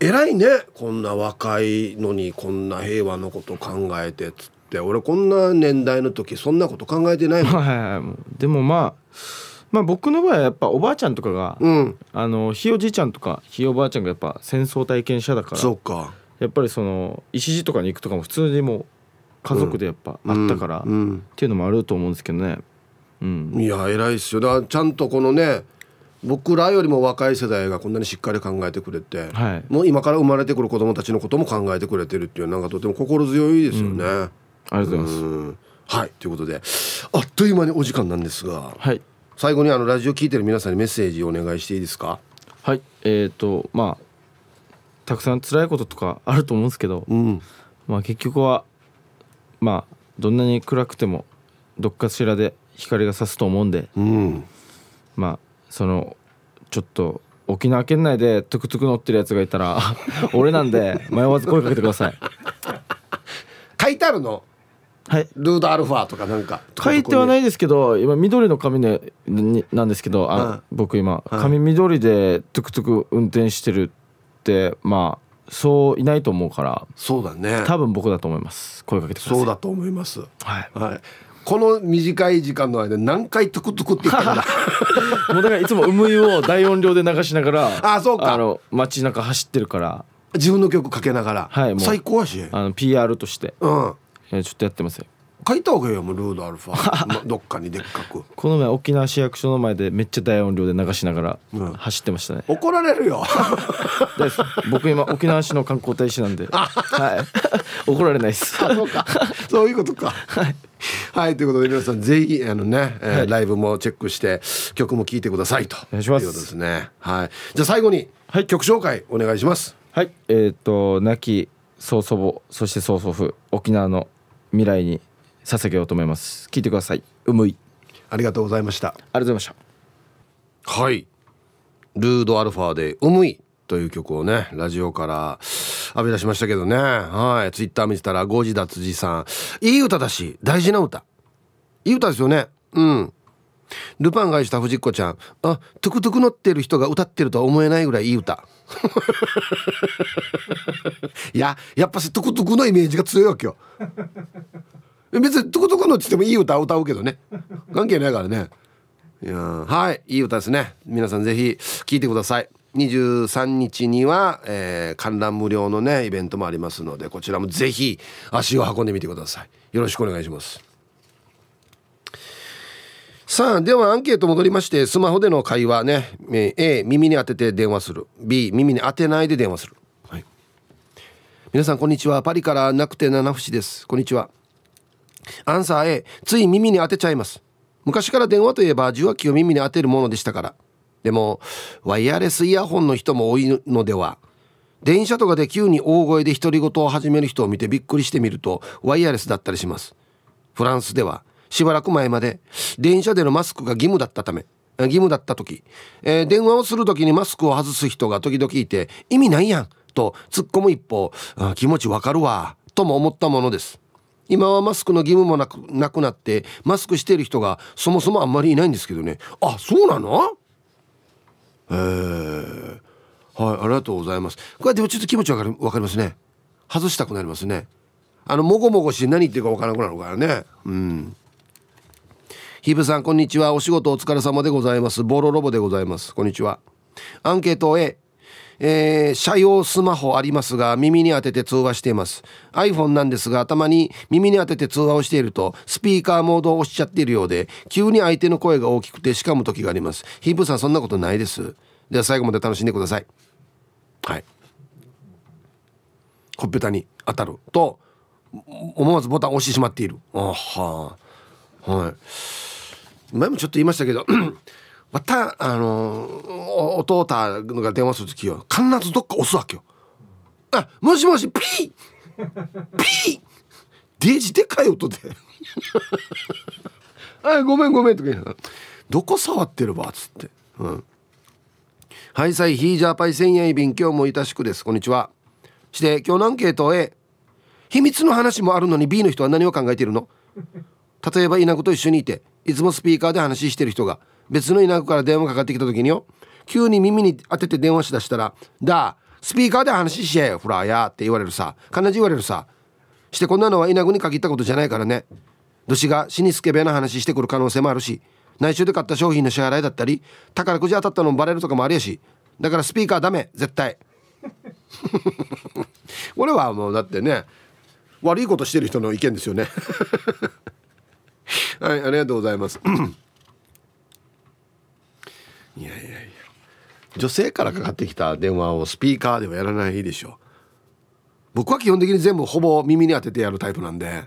偉いねこんな若いのにこんな平和のこと考えてっつって。俺こんな年代の時そんなこと考えてないもん。*laughs* はいはい。はいでもまあまあ僕の場合はやっぱおばあちゃんとかが、うん。あのひいおじいちゃんとかひいおばあちゃんがやっぱ戦争体験者だからそうか。やっぱりその石地とかに行くとかも普通にもう家族でやっぱあったから、っうん。ていうのもあると思うんですけどね。うん。いや偉いっすよ。だからちゃんとこのね僕らよりも若い世代がこんなにしっかり考えてくれて、はい。もう今から生まれてくる子供たちのことも考えてくれてるっていうなんかとても心強いですよね。ありがとうございます、うん。はい。ということであっという間にお時間なんですがはい。最後にあのラジオ聞いてる皆さんにメッセージをお願いしていいですか？はい。えっ、とまあたくさん辛いこととかあると思うんですけど、うん。まあ結局はまあどんなに暗くてもどっかしらで光が差すと思うんでうん。まあそのちょっと沖縄県内でトゥクトゥク乗ってるやつがいたら *laughs* 俺なんで迷わず声かけてください。書いてあるの？はい。ルードアルファとかなんか。書いてはないいですけど今緑の髪ねになんですけどあ、はい僕今はい髪緑でトゥクトゥク運転してるってまあそういないと思うからそうだね。多分僕だと思います。声かけてください。そうだと思います。はい。はいこの短い時間の間何回トゥクトゥクって言ったかな。*laughs* もうだからいつも「うむい」を大音量で流しながらあそうか。あの街中走ってるから。自分の曲かけながら、はいもう。最高やし。あの PR として、うん。えーちょっとやってますよ。書いた方がいいよもうルードアルファ。*laughs* まどっかにでっかく。この前沖縄市役所の前でめっちゃ大音量で流しながらうん。走ってましたね、怒られるよ。*laughs* です。僕今沖縄市の観光大使なんで。はい。怒られないです。そうか。そういうことか。はい、ということで皆さんぜひあのね、えーはい。ライブもチェックして曲も聴いてくださいと願いしますいうことですね。はい。じゃあ最後に、はい。曲紹介お願いします。はい。えっ、と亡き曽祖母そして曽祖父沖縄の未来に捧げようと思います。聞いてください。うむい。ありがとうございました。ありがとうございました。はい。 Rude-α で「うむい」という曲をねラジオから浴び出しましたけどね。はい。ツイッター見てたらゴジダ辻さん。いい歌だし大事な歌。いい歌ですよね。うん。ルパンがした藤子ちゃん。あトゥクトゥク乗ってる人が歌ってるとは思えないぐらいいい歌。*laughs* いややっぱしトゥクトゥクのイメージが強いわけよ。別にトゥクトゥク乗って言ってもいい歌を歌うけどね。関係ないからね。いやはい。いい歌ですね。皆さんぜひ聴いてください。23日には、えー観覧無料のねイベントもありますのでこちらもぜひ足を運んでみてください。よろしくお願いします。さあではアンケート戻りましてスマホでの会話ね。A 耳に当てて電話する。B 耳に当てないで電話する、はい、皆さんこんにちは。パリからなくて七節です。こんにちは。アンサー A つい耳に当てちゃいます。昔から電話といえば受話器を耳に当てるものでしたから。でもワイヤレスイヤホンの人も多いのでは。電車とかで急に大声で独り言を始める人を見てびっくりしてみるとワイヤレスだったりします。フランスではしばらく前まで電車でのマスクが義務だったため義務だった時、えー電話をする時にマスクを外す人が時々いて意味ないやんと突っ込む一方気持ちわかるわとも思ったものです。今はマスクの義務もなくなくなってマスクしてる人がそもそもあんまりいないんですけどね。あそうなの？えー、はいありがとうございます。これでもちょっと気持ちわかるわかりますね。外したくなりますね。あのもごもごして何言ってるかわからなくなるからね。うん。ヒブさんこんにちは。お仕事お疲れ様でございます。ボロロボでございます。こんにちは。アンケート A えー、車用スマホありますが耳に当てて通話しています。iPhone なんですがたまに耳に当てて通話をしているとスピーカーモードを押しちゃっているようで急に相手の声が大きくてしかむ時があります。ヒープさんそんなことないです。では最後まで楽しんでください。はい。ほっぺたに当たると思わずボタンを押してしまっている。あは。はい。前もちょっと言いましたけどまたあのお弟が電話する時は必ずどっか押すわけよ。あもしもしピー!ピー!デージでかい音で。*laughs* あごめんごめんとか言いながら。どこ触ってるわっつって。うん。はいさいヒージャーパイ千円便今日もいたしくです。こんにちは。して今日のアンケート A 秘密の話もあるのに B の人は何を考えているの?例えば稲子と一緒にいていつもスピーカーで話してる人が別の稲子から電話かかってきた時によ急に耳に当てて電話しだしたら「だスピーカーで話しやよフラーや」って言われるさ必ず言われるさしてこんなのは稲子に限ったことじゃないからねどしが死にスケベな話してくる可能性もあるし内緒で買った商品の支払いだったり宝くじ当たったのもバレるとかもありやしだからスピーカーダメ絶対 *laughs* これはもうだってね悪いことしてる人の意見ですよね。*laughs* はいありがとうございます。いやいやいや。女性からかかってきた電話をスピーカーではやらないでしょ。僕は基本的に全部ほぼ耳に当ててやるタイプなんで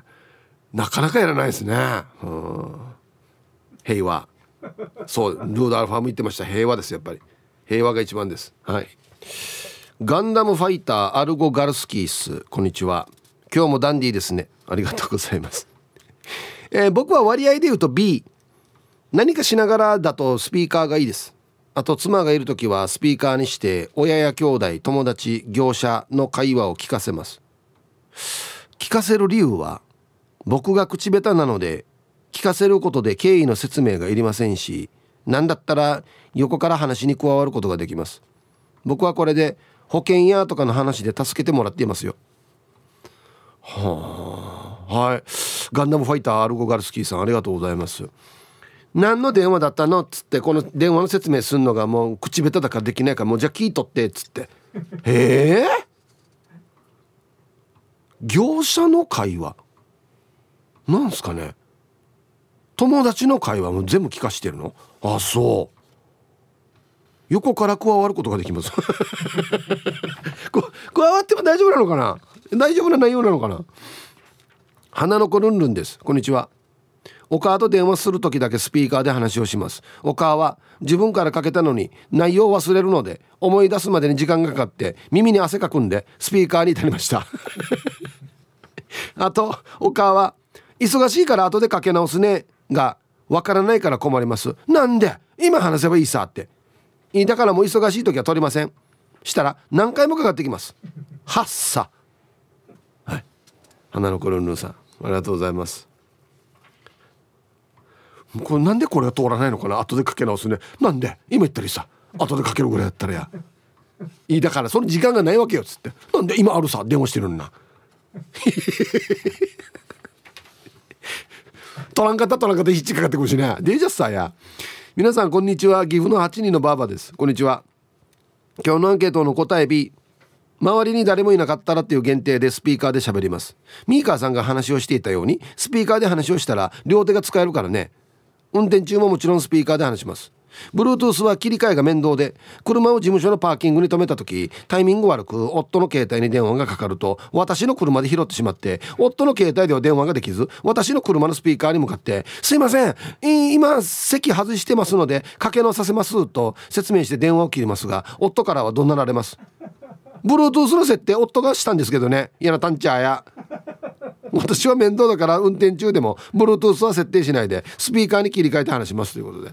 なかなかやらないですね。うん。平和。そうルードアルファも言ってました。平和ですやっぱり。平和が一番です。はい。ガンダムファイターアルゴ・ガルスキース。こんにちは。今日もダンディーですね。ありがとうございます。えー、僕は割合で言うと B 何かしながらだとスピーカーがいいです。あと妻がいる時はスピーカーにして親や兄弟友達業者の会話を聞かせます。聞かせる理由は僕が口下手なので聞かせることで経緯の説明がいりませんし何だったら横から話に加わることができます。僕はこれで保険やとかの話で助けてもらっていますよ。はあはい。ガンダムファイターアルゴガルスキーさんありがとうございます。何の電話だったの？っつってこの電話の説明するのがもう口下手だからできないからもうじゃあ聞いとってっつって。へえ？業者の会話？なんすかね？友達の会話？も全部聞かしてるの？あそう。横から加わることができます。*laughs* 加わっても大丈夫なのかな？大丈夫な内容なのかな？花の子ルンルンです。こんにちは。お母と電話する時だけスピーカーで話をします。お母は自分からかけたのに内容を忘れるので思い出すまでに時間がかかって耳に汗かくんでスピーカーに至りました。*laughs* あとお母は忙しいから後でかけ直すねがわからないから困ります。なんで？今話せばいいさって。だからもう忙しい時は取りません。したら何回もかかってきます。はっさ。はい。花の子ルンルンさんありがとうございます。これなんでこれが通らないのかな？後でかけ直すね。なんで？今言ったりさ。後でかけるぐらいやったらや。いいだからその時間がないわけよっつって。なんで？今あるさ。電話してるんな。*laughs* 取らんかった取らんかったヒッチかかってくるしね。デジャスさや。皆さんこんにちは。岐阜の8人のバーバです。こんにちは。今日のアンケートの答え B 周りに誰もいなかったらっていう限定でスピーカーで喋ります。ミーカーさんが話をしていたようにスピーカーで話をしたら両手が使えるからね。運転中ももちろんスピーカーで話します。Bluetooth は切り替えが面倒で車を事務所のパーキングに止めた時タイミング悪く夫の携帯に電話がかかると私の車で拾ってしまって夫の携帯では電話ができず私の車のスピーカーに向かって「すいません今席外してますのでかけ直させます」と説明して電話を切りますが夫からは怒鳴られます。Bluetooth の設定夫がしたんですけどね。嫌なタンチャーや。私は面倒だから運転中でも Bluetooth は設定しないでスピーカーに切り替えて話しますということで。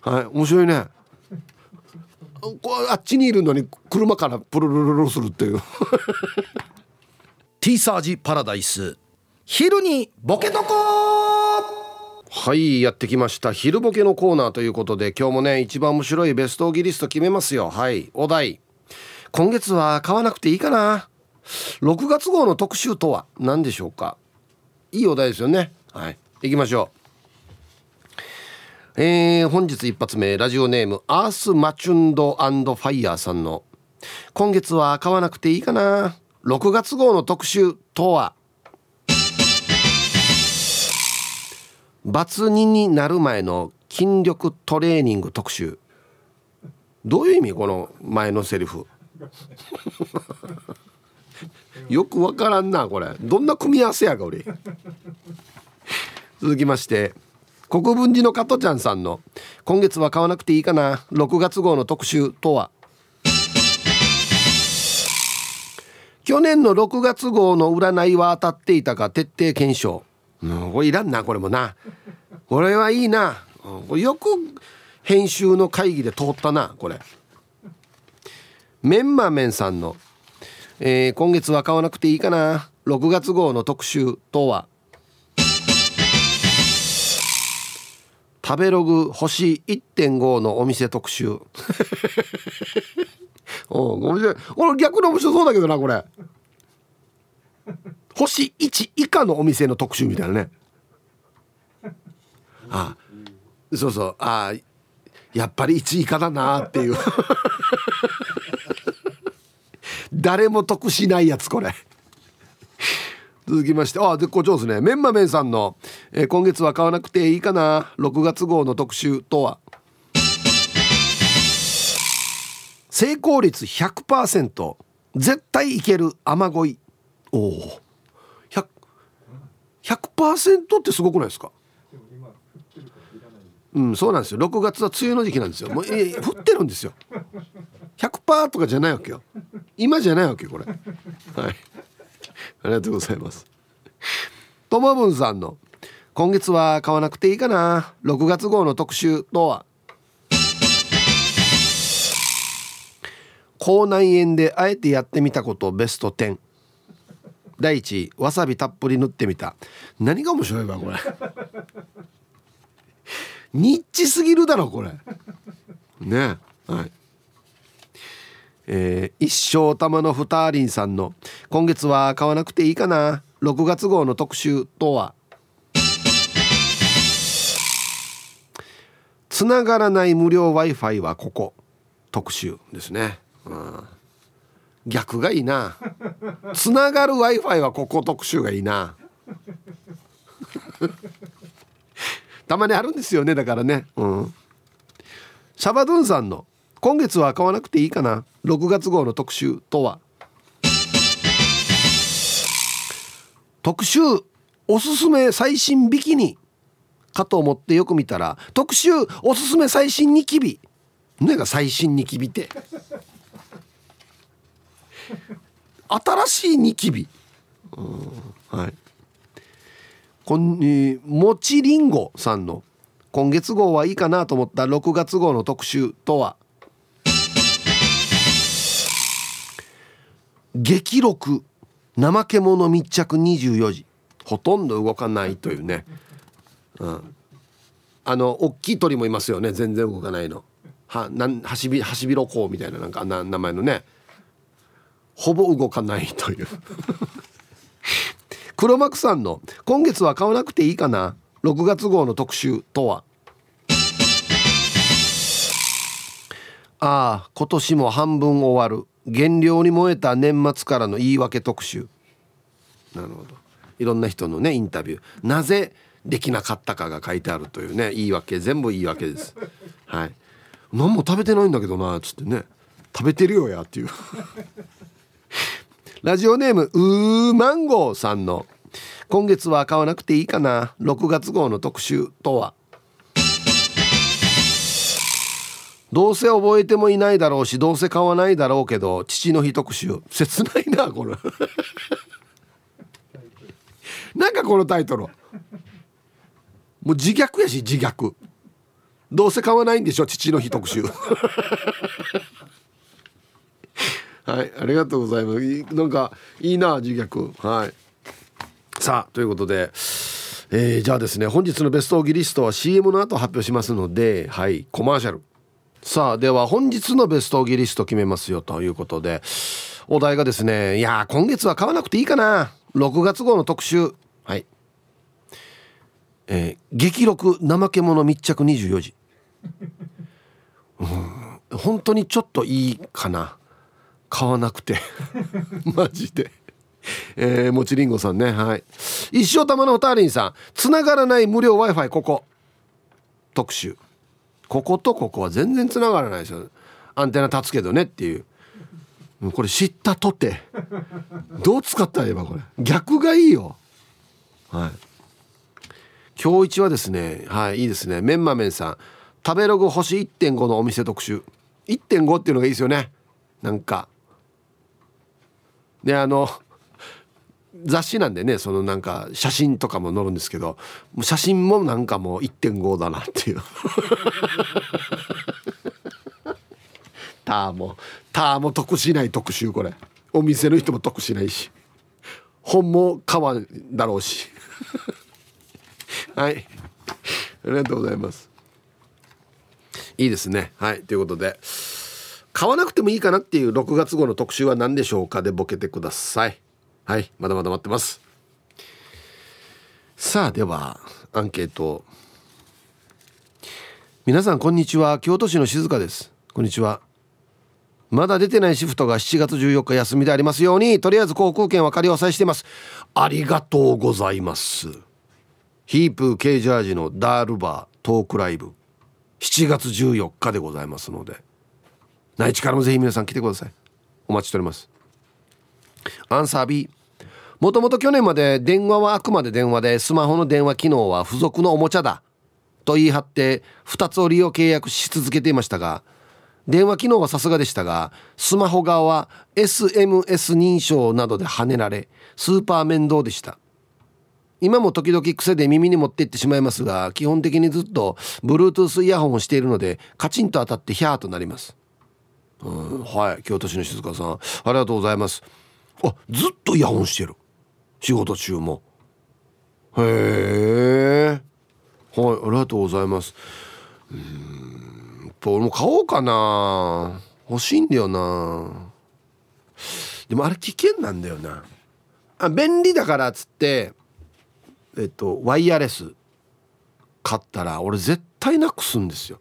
はい面白いね。こあっちにいるのに車からプルルルルするっていう。T サージパラダイス。昼にボケとこはいやってきました。昼ボケのコーナーということで今日もね一番面白いベストギリスト決めますよ。はいお題。今月は買わなくていいかな6月号の特集とは何でしょうか？いいお題ですよね。はい。行きましょう。えー、本日一発目ラジオネームアースマチュンドファイヤーさんの今月は買わなくていいかな？6月号の特集とは？バツ2になる前の筋力トレーニング特集。どういう意味？この前のセリフ。よくわからんなこれ。どんな組み合わせやが俺。続きまして国分寺の加トちゃんさんの「今月は買わなくていいかな6月号の特集」とは。去年の6月号の占いは当たっていたか徹底検証、う、これいらんなこれもな。これはいいな。よく編集の会議で通ったなこれ。メンマメンさんの、えー、今月は買わなくていいかな。6月号の特集とは？食べログ星1.5のお店特集。*laughs* お面白い。これ逆に面白そうだけどなこれ。星1以下のお店の特集みたいなね。あそうそう。あやっぱり1位以下だなっていう *laughs* 誰も得しないやつこれ。*laughs* 続きまして。あ絶好調ですね。メンマメンさんの、えー、今月は買わなくていいかな。6月号の特集とは。成功率100%絶対いける雨乞い。おお 100%, 100ってすごくないですか？うんそうなんですよ。6月は梅雨の時期なんですよ。もう、えー、降ってるんですよ。100%とかじゃないわけよ。今じゃないわけこれ。はい。ありがとうございます。ともぶんさんの今月は買わなくていいかな。6月号の特集とは？口内炎であえてやってみたことベスト10第一わさびたっぷり塗ってみた。何が面白いわこれ。ニッチすぎるだろこれ。ねはい。えー、一生玉のふたりんさんの今月は買わなくていいかな。6月号の特集とは。つながらない無料 w i f i はここ。特集ですね、うん、逆がいいな。つながる w i f i はここ。特集がいいな。*laughs* たまにあるんですよね。だからね。うん。シャバドゥンさんの今月は買わなくていいかな。6月号の特集とは。特集おすすめ最新ビキニかと思ってよく見たら特集おすすめ最新ニキビ。何が最新ニキビって。新しいニキビ、はい。こん、えー、もちりんごさんの今月号はいいかなと思った6月号の特集とは。激録怠け者密着24時。ほとんど動かないというね、うん、あの大きい鳥もいますよね。全然動かないの。はなんはしびはしびろこうみたいななんかな名前のね。ほぼ動かないという。*laughs* 黒幕さんの「今月は買わなくていいかな。6月号の特集」とは。ああ今年も半分終わる。減量に燃えた年末からの言い訳特集。なるほど。いろんな人のねインタビュー。なぜできなかったかが書いてあるというね言い訳全部言い訳です。はい。何も食べてないんだけどなっつってね。食べてるよやっていう。*laughs* ラジオネームうーマンゴーさんの。今月は買わなくていいかな。6月号の特集とは？どうせ覚えてもいないだろうしどうせ買わないだろうけど父の日特集。切ないなこれ。*laughs* なんかこのタイトル。もう自虐やし自虐。どうせ買わないんでしょ父の日特集。*laughs* はいありがとうございます。なんかいいな自虐。はい。さあということでえー、じゃあですね本日のベストオーギリストは CM の後発表しますのではいコマーシャル。さあでは本日のベストギリスト決めますよということでお題がですねいや今月は買わなくていいかな。6月号の特集。はい。えー、激録怠け者密着24時。うん本当にちょっといいかな。買わなくて。*laughs* マジで。えー、もちりんごさんね。はい。一生玉のおたりんさん。つながらない無料 w i f i ここ。特集。こことここは全然つながらないですよ。アンテナ立つけどねっていう。これ知ったとて。どう使ったらいいばこれ。逆がいいよ。はい。今日一はですねはいいいですね。メンマメンさん。食べログ星1.5のお店特集。1.5っていうのがいいですよね。なんか。であの雑誌なんでねそのなんか写真とかも載るんですけど写真もなんかもう1.5だなっていう。*laughs* ターもターも得しない特集これ。お店の人も得しないし。本も買わだろうし。*laughs* はい。ありがとうございます。いいですね。はい。ということで買わなくてもいいかなっていう6月号の特集は何でしょうかでボケてください。はいまだまだ待ってます。さあではアンケート。皆さんこんにちは。京都市の静香です。こんにちは。まだ出てないシフトが7月14日休みでありますようにとりあえず航空券は仮押さえしています。ありがとうございます。ヒープーケージャージのダールバートークライブ。7月14日でございますので。内地からもぜひ皆さん来てください。お待ちしております。アンサー B もともと去年まで電話はあくまで電話でスマホの電話機能は付属のおもちゃだと言い張って2つを利用契約し続けていましたが電話機能はさすがでしたがスマホ側は SMS 認証などで跳ねられスーパー面倒でした。今も時々癖で耳に持っていってしまいますが基本的にずっと Bluetooth イヤホンをしているのでカチンと当たってヒャーとなります。うんはい京都市の静香さんありがとうございます。あずっとイヤホンしてる。仕事中も。へえ。はいありがとうございます。うん俺も買おうかな。欲しいんだよな。でもあれ危険なんだよな。あ便利だからっつってえっとワイヤレス買ったら俺絶対なくすんですよ。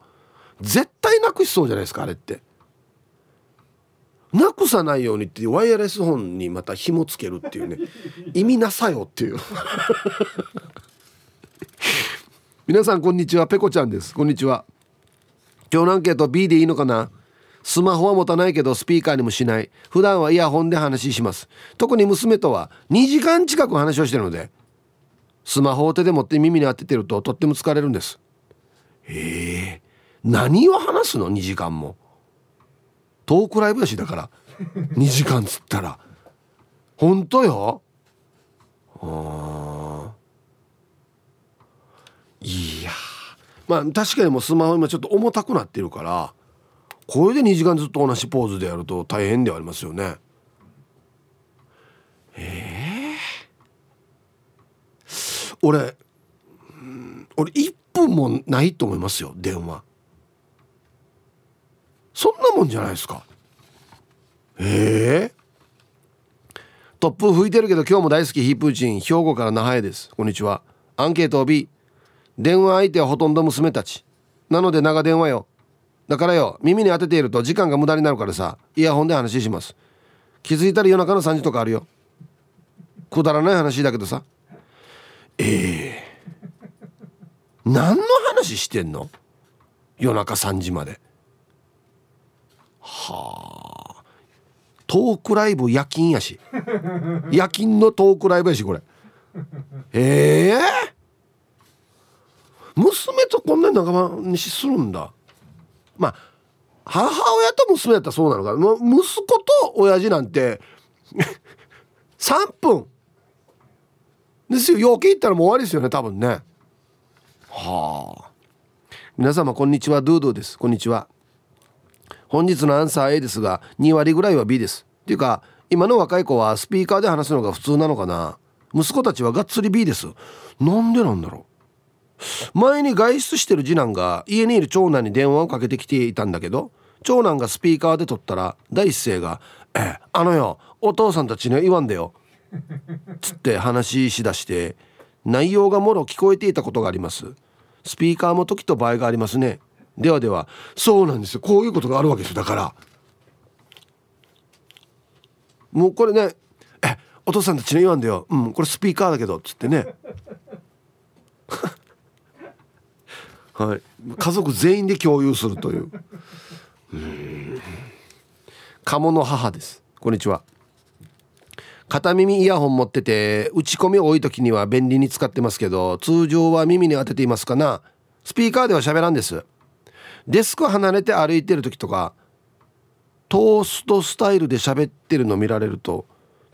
絶対なくしそうじゃないですかあれって。なくさないようにってワイヤレス本にまた紐つけるっていうね。*laughs* 意味なさよっていう。皆さんこんにちは。ペコちゃんです。こんにちは。今日のアンケート B でいいのかな？スマホは持たないけどスピーカーにもしない。普段はイヤホンで話します。特に娘とは2時間近く話をしてるのでスマホを手で持って耳に当ててるととっても疲れるんです。へえ何を話すの？2時間もトークライブやしだから。2時間つったら。本当よ。あいやまあ確かにもうスマホ今ちょっと重たくなってるから。これで2時間ずっと同じポーズでやると大変ではありますよね。ええー、俺、うん、俺1分もないと思いますよ電話。そんなもんじゃないですか。ええ。ー、突風吹いてるけど今日も大好きヒープーチン兵庫から那覇へです。こんにちは。アンケートを B 電話相手はほとんど娘たち。なので長電話よ。だからよ耳に当てていると時間が無駄になるからさイヤホンで話します。気づいたら夜中の3時とかあるよ。くだらない話だけどさ。ええ。ー、何の話してんの？夜中3時まで。はあ。トークライブ夜勤やし。*laughs* 夜勤のトークライブやしこれ。ええ。ー、娘とこんなに仲間にしするんだ。まあ母親と娘だったらそうなのかな。息子と親父なんて *laughs* 3分。ですよ。陽気言ったらもう終わりですよね多分ね。はあ。皆様こんにちは。ドゥドゥです。こんにちは。本日のアンサー A ですが2割ぐらいは B です。っていうか今の若い子はスピーカーで話すのが普通なのかな。息子たちはがっつり B です。なんでなんだろう。前に外出してる次男が家にいる長男に電話をかけてきていたんだけど長男がスピーカーで撮ったら第一声が「えあのよお父さんたちには言わんでよ」つって話しだして内容がもろ聞こえていたことがあります。スピーカーも時と場合がありますね。ではでは。そうなんですよ。こういうことがあるわけですよ。だから。もうこれね「えお父さんたちの言わんでよ。うんこれスピーカーだけど」っつってね。*laughs* はい。家族全員で共有するという。うん。鴨の母です。こんにちは。片耳イヤホン持ってて打ち込み多い時には便利に使ってますけど通常は耳に当てていますかな。スピーカーでは喋らんです。デスク離れて歩いてる時とかトーストスタイルで喋ってるの見られると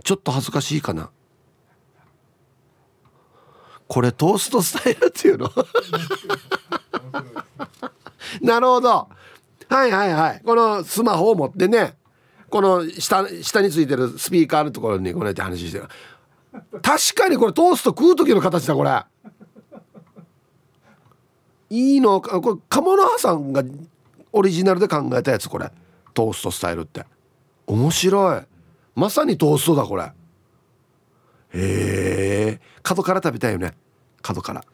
ちょっと恥ずかしいかな。これトーストスタイルっていうの？*laughs* なるほど。はいはいはい。このスマホを持ってねこの下下についてるスピーカーのところにこうやって話してる。確かにこれトースト食う時の形だこれいいのこれ鴨の葉さんがオリジナルで考えたやつこれ。トーストスタイルって。面白い。まさにトーストだこれ。へえ。角から食べたいよね。角から。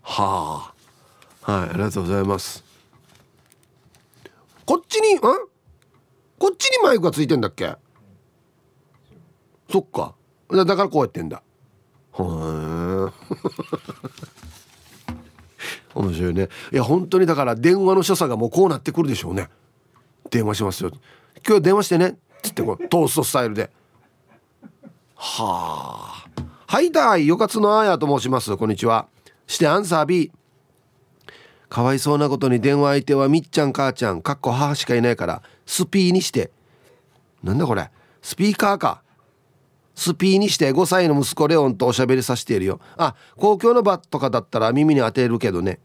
はあ。はいありがとうございます。こっちにんこっちにマイクがついてんだっけ？そっか。だからこうやってんだ。へえ。面白いね。いや本当にだから電話の所作がもうこうなってくるでしょうね。電話しますよ。今日電話してね。っつってこう *laughs* トーストスタイルで。はあ。はいだいよかつのあやと申します。こんにちは。してアンサー B かわいそうなことに電話相手はみっちゃん母ちゃんかっこ母しかいないからスピーにして。なんだこれ。スピーカーかスピーにして5歳の息子レオンとおしゃべりさせているよ。あ公共の場とかだったら耳に当てるけどね。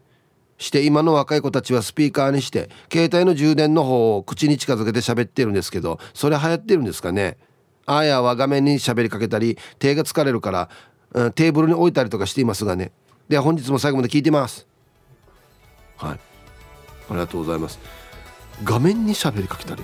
して今の若い子たちはスピーカーにして携帯の充電の方を口に近づけて喋ってるんですけどそれ流行ってるんですかね。あやは画面に喋りかけたり手が疲れるから、うん、テーブルに置いたりとかしていますがね。では本日も最後まで聞いてます。はい。ありがとうございます。画面に喋りかけたり。